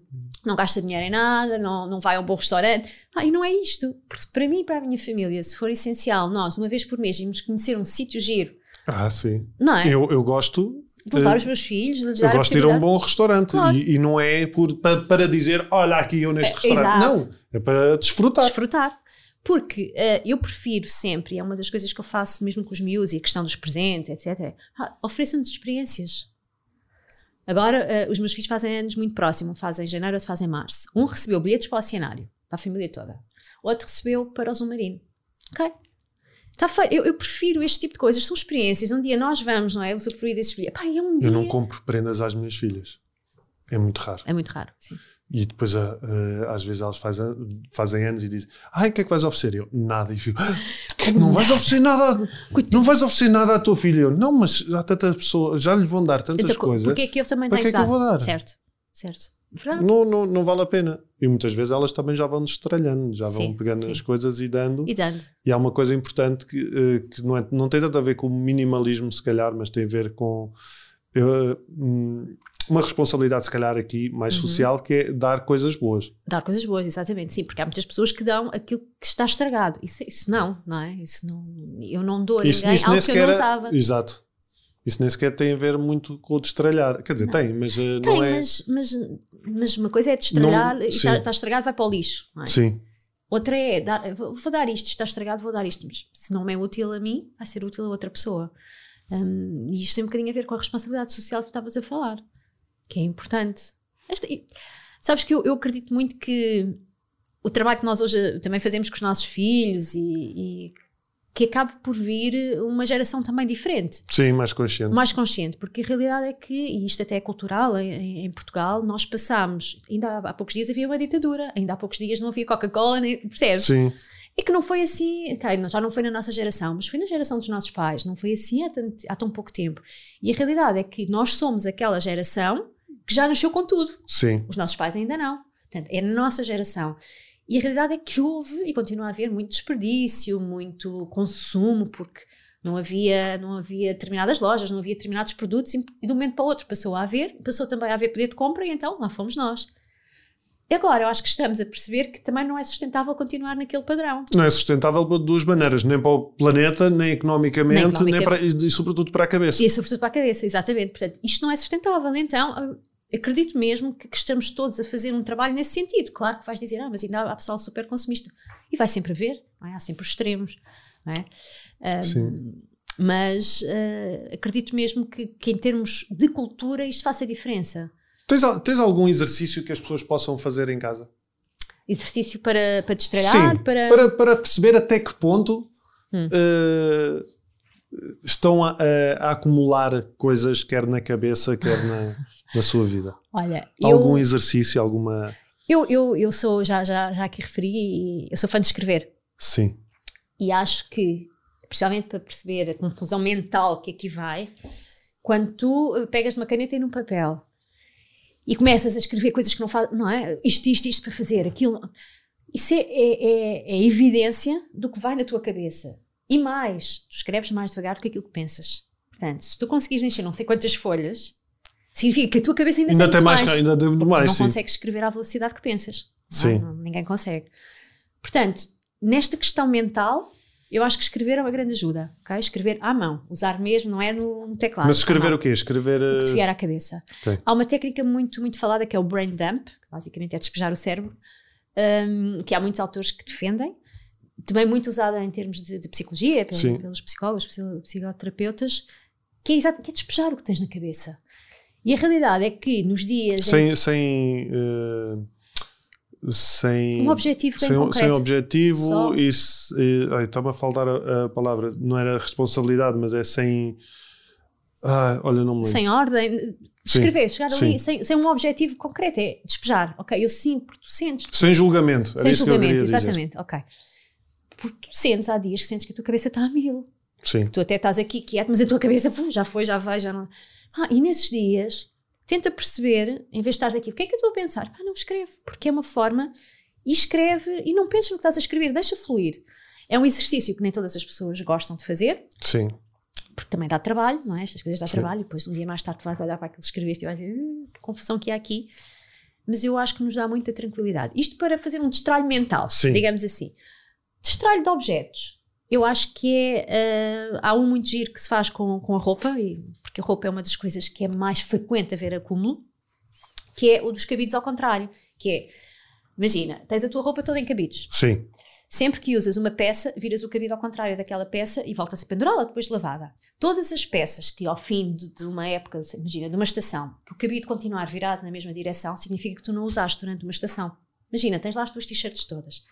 não gasta dinheiro em nada, não, não vai a um bom restaurante. Ah, e não é isto. Porque para mim e para a minha família, se for essencial, nós, uma vez por mês, irmos conhecer um sítio giro. Ah, sim. Não é? Eu, eu gosto de levar os meus filhos, de Eu gosto de ir a um bom restaurante Claro. e, e não é por, para, para dizer, olha aqui eu neste É, restaurante. exato. Não, é para desfrutar. desfrutar. Porque eh, eu prefiro sempre, e é uma das coisas que eu faço mesmo com os miúdos e a questão dos presentes, etc. Ah, Ofereçam-nos experiências. Agora, eh, os meus filhos fazem anos muito próximo, fazem em janeiro, outro fazem em março. Um recebeu bilhetes para o oceanário, para a família toda. Outro recebeu para o Zoom Marino. Ok? Está feito. Eu, eu prefiro este tipo de coisas. São experiências. Um dia nós vamos, não é? Usufruir desses bilhetes. Pá, é um dia. Eu não compro prendas às minhas filhas. É muito raro. É muito raro, sim. E depois, ah, ah, às vezes, elas fazem, fazem anos e dizem: Ai, o que é que vais oferecer? Eu, nada. E eu fico: "Ah, Não vais oferecer nada, não vais oferecer nada à tua filha. Eu, não, mas há tantas pessoas, já lhe vão dar tantas Então, coisas. Porque é que eu também tenho que é que eu vou dar? Certo, certo. Não, não, não vale a pena. E muitas vezes elas também já vão destralhando, já vão Sim, pegando sim. as coisas e dando. E dando. E há uma coisa importante que, eh, que não, é, não tem tanto a ver com o minimalismo, se calhar, mas tem a ver com eh, hum, uma responsabilidade, se calhar, aqui mais Uhum. social, que é dar coisas boas. Dar coisas boas, exatamente, sim, porque há muitas pessoas que dão aquilo que está estragado. Isso, isso não, não é? Isso não, eu não dou a Isso, ninguém isso algo que eu não é- usava. Exato. Isso nem sequer tem a ver muito com o destralhar. Quer dizer, tem, mas eh, Tem, não é. mas, mas, mas uma coisa é destralhar Não- e está, está estragado, vai para o lixo. não é? Sim, Outra é, dar, vou dar isto, está estragado, vou dar isto, mas se não me é útil a mim, vai ser útil a outra pessoa. Hum, e isto tem um bocadinho a ver com a responsabilidade social que estavas a falar, que é importante. Esta- e- sabes que eu, eu acredito muito que o trabalho que nós hoje também fazemos com os nossos filhos e, e que acabe por vir uma geração também diferente sim, mais consciente. mais consciente, porque a realidade é que, e isto até é cultural em, em- Portugal, nós passámos, ainda há, há poucos dias havia uma ditadura, ainda há poucos dias não havia Coca-Cola, nem- percebes? Sim, E que não foi assim, ok, não- já não foi na nossa geração, mas foi na geração dos nossos pais, não foi assim há, tanto- há tão pouco tempo. E a realidade é que nós somos aquela geração que já nasceu com tudo. sim. Os nossos pais ainda não. Portanto, é na nossa geração. E a realidade é que houve e continua a haver muito desperdício, muito consumo, porque não havia, não havia determinadas lojas, não havia determinados produtos e de um momento para o outro passou a haver, passou também a haver poder de compra e então lá fomos nós. E agora eu acho que estamos a perceber que também não é sustentável continuar naquele padrão. Não é sustentável de duas maneiras, nem para o planeta, nem economicamente, nem, economica- para, e, e sobretudo para a cabeça. E sobretudo para a cabeça, exatamente. Portanto, isto não é sustentável. Então, acredito mesmo que, que estamos todos a fazer um trabalho nesse sentido. Claro que vais dizer, ah, mas ainda há pessoal super consumista. E vai sempre haver, é? há sempre os extremos. É? Ah, Sim. mas ah, acredito mesmo que, que em termos de cultura isto faça diferença. Tens, tens algum exercício que as pessoas possam fazer em casa? Exercício para, para destralhar, Sim, para... para, para perceber até que ponto hum. uh, estão a, a, a, acumular coisas, quer na cabeça, quer na, na sua vida? Olha, algum eu, exercício, alguma. Eu, eu, eu sou, já, já, já aqui referi, eu sou fã de escrever. Sim. E acho que, principalmente para perceber a confusão mental que aqui vai, quando tu pegas uma caneta e num papel e começas a escrever coisas que não fazem, não é? Isto, isto, isto para fazer, aquilo. Isso é, é, é, é evidência do que vai na tua cabeça. E mais, tu escreves mais devagar do que aquilo que pensas. Portanto, se tu conseguires encher não sei quantas folhas, significa que a tua cabeça ainda, ainda tem, mais, mais. Ainda tem mais, não sim. consegues escrever à velocidade que pensas. Sim. Não, ninguém consegue. Portanto, nesta questão mental, eu acho que escrever é uma grande ajuda. Okay? Escrever à mão, usar mesmo, não é no, no teclado. Mas escrever o quê? Escrever. O que te vier à cabeça. Okay. Há uma técnica muito, muito falada que é o brain dump, que basicamente é despejar o cérebro, um, que há muitos autores que defendem também muito usada em termos de, de psicologia, pelos, pelos psicólogos, psicoterapeutas, que é, exato, que é despejar o que tens na cabeça. E a realidade é que nos dias. Sem. Em, sem uh, sem um objetivo sem, sem objetivo Só. e, e estava a faltar a, a, palavra não era responsabilidade mas é sem ah, olha não me lembro sem ordem escrever, chegar sim. ali sem, sem, um objetivo concreto é despejar, ok, eu sinto porque tu sentes sem julgamento sem julgamento, exatamente, dizer. ok porque tu sentes, há dias que sentes que a tua cabeça está a mil. Sim. Tu até estás aqui quieto, mas a tua cabeça já foi, já vai, já não. Ah, e nesses dias, tenta perceber, em vez de estares aqui, o que é que eu estou a pensar? Ah, não escreve, porque é uma forma, e escreve, e não penses no que estás a escrever, deixa fluir. É um exercício que nem todas as pessoas gostam de fazer. Sim. Porque também dá trabalho, não é? Estas coisas dá Sim. trabalho, e depois um dia mais tarde tu vais olhar para aquilo que escreveste e vais dizer, que confusão que há aqui. Mas eu acho que nos dá muita tranquilidade. Isto para fazer um destralho mental, Sim. digamos assim. Destralho de objetos. Eu acho que é. Uh, há um muito giro que se faz com, com a roupa, e, porque a roupa é uma das coisas que é mais frequente haver acúmulo, que é o dos cabidos ao contrário. Que é. Imagina, tens a tua roupa toda em cabidos. Sim. Sempre que usas uma peça, viras o cabido ao contrário daquela peça e voltas a pendurá-la depois de lavada. Todas as peças que ao fim de, de, uma época, imagina, de uma estação, que o cabido continuar virado na mesma direção, significa que tu não usaste durante uma estação. Imagina, tens lá as tuas t-shirts todas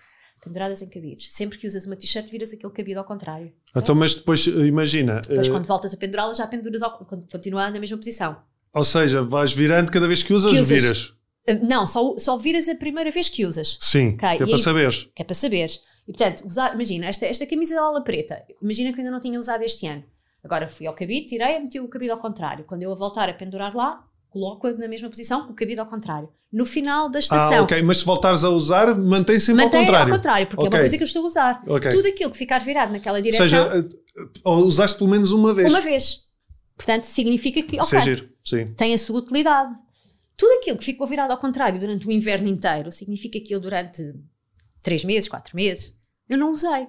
penduradas em cabides. Sempre que usas uma t-shirt, viras aquele cabide ao contrário. Então, mas depois, imagina. Depois, uh... quando voltas a pendurá-la, já penduras ao, continua na mesma posição. Ou seja, vais virando cada vez que usas, que usas viras. Uh, não, só, só viras a primeira vez que usas. Sim, okay? que é e para aí, saberes. É para saberes. E portanto, usar, imagina, esta, esta camisa de ala preta, imagina que ainda não tinha usado este ano. Agora fui ao cabide, tirei e meti o cabide ao contrário. Quando eu a voltar a pendurar lá, coloco-a na mesma posição com o cabide ao contrário. No final da estação. Ah, ok, mas se voltares a usar, mantém sempre mantém ao contrário. ao contrário, porque okay. é uma coisa que eu estou a usar. Okay. Tudo aquilo que ficar virado naquela direção. Ou seja, eh, usaste pelo menos uma vez. Uma vez. Portanto, significa que. Okay, Seja, sim. Tem a sua utilidade. Tudo aquilo que ficou virado ao contrário durante o inverno inteiro significa que eu, durante 3 meses, 4 meses, eu não usei.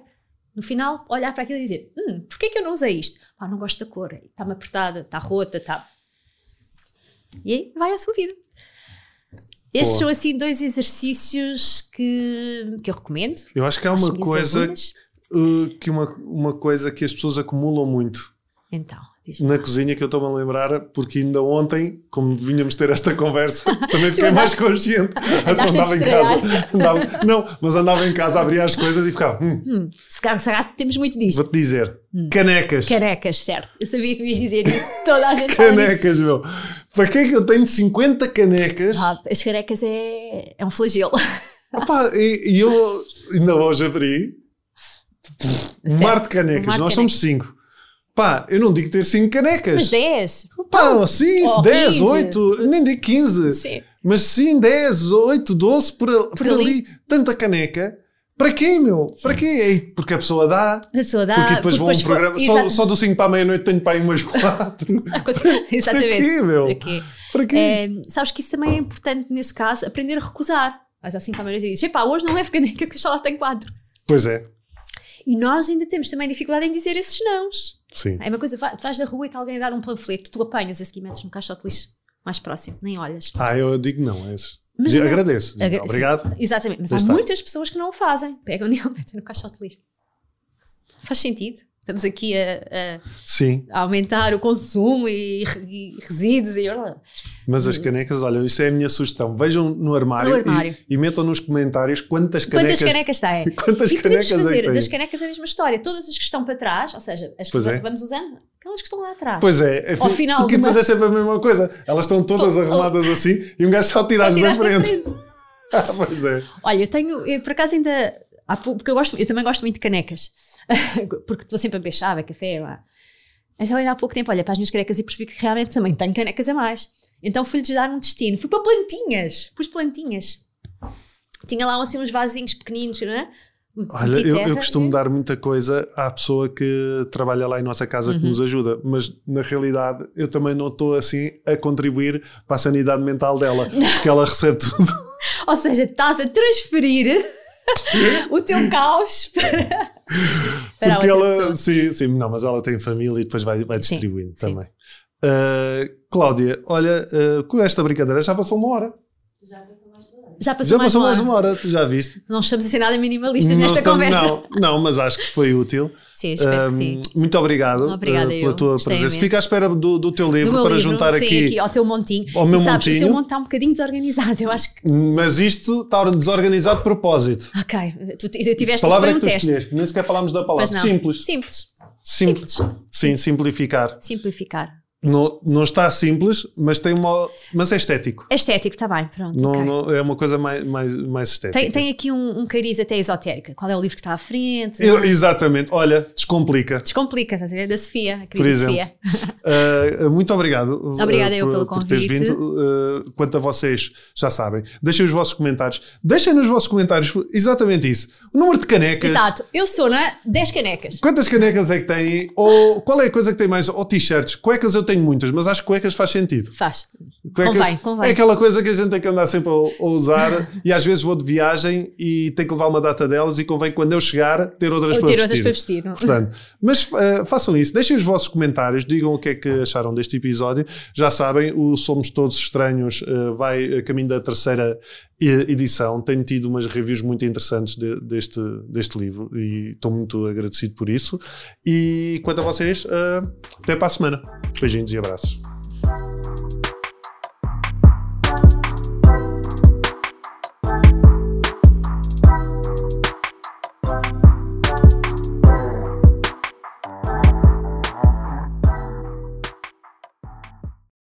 No final, olhar para aquilo e dizer: hum, porquê que eu não usei isto? Pá, não gosto da cor, está-me apertada, está rota, está e aí vai à sua vida. Estes são assim dois exercícios que, que eu recomendo. Eu acho que há uma coisa que uma, uma coisa que as pessoas acumulam muito. Então, na cozinha que eu estou-me a lembrar, porque ainda ontem, como vínhamos ter esta conversa, também fiquei mais consciente. Então andava em casa. Andava, não, mas andava em casa, abria as coisas e ficava. Hum, hum, se calhar temos muito disto. Vou-te dizer: hum. canecas. Canecas, certo. Eu sabia que ias dizer isso. Toda a gente Canecas, meu. Para que é que eu tenho 50 canecas? Ah, as canecas é, é um flagelo. Opa, e, e eu ainda hoje abri um mar de canecas. Um mar de Nós canecas. somos 5. Pá, eu não digo ter 5 canecas. Mas 10. Pá, sim, 10, 8, nem digo 15. Sim. Mas sim, 10, 8, 12 por, por, por ali. ali. Tanta caneca. Para quê, meu? Sim. Para quê? Porque a pessoa dá. A pessoa dá. Porque depois vão um programa. Só, só do 5 para a meia-noite tenho para aí umas 4. Exatamente. Para quê, meu? Para quê? Para quê? É, sabes que isso também é importante nesse caso, aprender a recusar. Mas assim para a meia-noite e dizes: epá, hoje não levo caneca porque só lá tenho 4. Pois é. E nós ainda temos também dificuldade em dizer esses nãos. Sim. É uma coisa, tu vais da rua e está alguém a dar um panfleto, tu apanhas esse e metes no caixote de lixo mais próximo, nem olhas. Ah, eu digo não, é esse. Mas não, agradeço. Agra Obrigado. Sim, exatamente, mas há muitas pessoas que não o fazem. Pegam nele e metem no caixote de lixo. Faz sentido. Estamos aqui a, a, a aumentar o consumo e, e resíduos e mas as canecas, olha, isso é a minha sugestão. Vejam no armário, no armário. E, e, metam nos comentários quantas canecas. Quantas canecas tem. quantas e canecas podemos fazer é das canecas a mesma história. Todas as que estão para trás, ou seja, as que é. vamos usando, aquelas que estão lá atrás. Pois é, é Ao final tu queres uma... fazer sempre a mesma coisa. Elas estão todas Tô, arrumadas oh. assim e um gajo só tirar-as da frente. ah, pois é. Olha, eu tenho, eu, por acaso ainda. Porque eu, gosto, eu também gosto muito de canecas. porque estou sempre a beber chave, café lá. Então, ainda há pouco tempo, olha para as minhas canecas e percebi que realmente também tenho canecas a mais. Então fui-lhes dar um destino. Fui para plantinhas. Pus plantinhas. Tinha lá assim uns vasinhos pequeninos, não é? Olha, eu, eu, costumo é. dar muita coisa à pessoa que trabalha lá em nossa casa uhum. que nos ajuda, mas na realidade eu também não estou assim a contribuir para a sanidade mental dela, não. porque ela recebe tudo. Ou seja, estás a transferir o teu caos para. Porque ela, sim, sim, não, mas ela tem família e depois vai, vai distribuindo sim, também. Sim. Uh, Cláudia, olha, uh, com esta brincadeira já passou uma hora. Já passou mais de uma hora. Já passou, já mais, passou uma mais uma hora, tu já viste? Não estamos a ser nada minimalistas não nesta estamos, conversa. Não, não, mas acho que foi útil. Sim, espero um, que sim. Muito obrigado Obrigada uh, pela tua presença. Fica à espera do, do teu livro do para livro, juntar sim, aqui, aqui ao teu montinho. Ao meu e sabes, montinho. o teu monte está um bocadinho desorganizado, eu acho que. Mas isto está desorganizado de propósito. Ok, tu, tu tiveste palavra que tu teste. escolheste, nem sequer falámos da palavra. Simples. Simples. Simples. Sim, simplificar. Simplificar. Não, não está simples, mas tem uma. Mas é estético. É estético, está bem, pronto. Não, okay. não, é uma coisa mais, mais, mais estética. Tem, tem aqui um, um cariz até esotérico. Qual é o livro que está à frente? Eu, exatamente. Olha, descomplica. Descomplica, estás a ver? Da Sofia, Por exemplo. Sofia. Uh, muito obrigado. Obrigada uh, eu pelo por convite. teres vindo. Uh, quanto a vocês, já sabem. Deixem os vossos comentários. Deixem nos vossos comentários exatamente isso. O número de canecas. Exato. Eu sou, não é? 10 canecas. Quantas canecas é que têm? Ou qual é a coisa que tem mais? Ou t-shirts. Cuecas eu tenho muitas, mas acho que cuecas faz sentido. Faz. Cuecas convém, convém. É aquela coisa que a gente tem que andar sempre a, a usar e às vezes vou de viagem e tenho que levar uma data delas e convém quando eu chegar ter outras, eu para, ter vestir. outras para vestir. Portanto, mas uh, façam isso, deixem os vossos comentários, digam o que é que acharam deste episódio. Já sabem, o Somos Todos Estranhos uh, vai a caminho da terceira edição. Tenho tido umas reviews muito interessantes de, deste, deste livro e estou muito agradecido por isso. E quanto a vocês, uh, até para a semana. Beijinhos e abraços.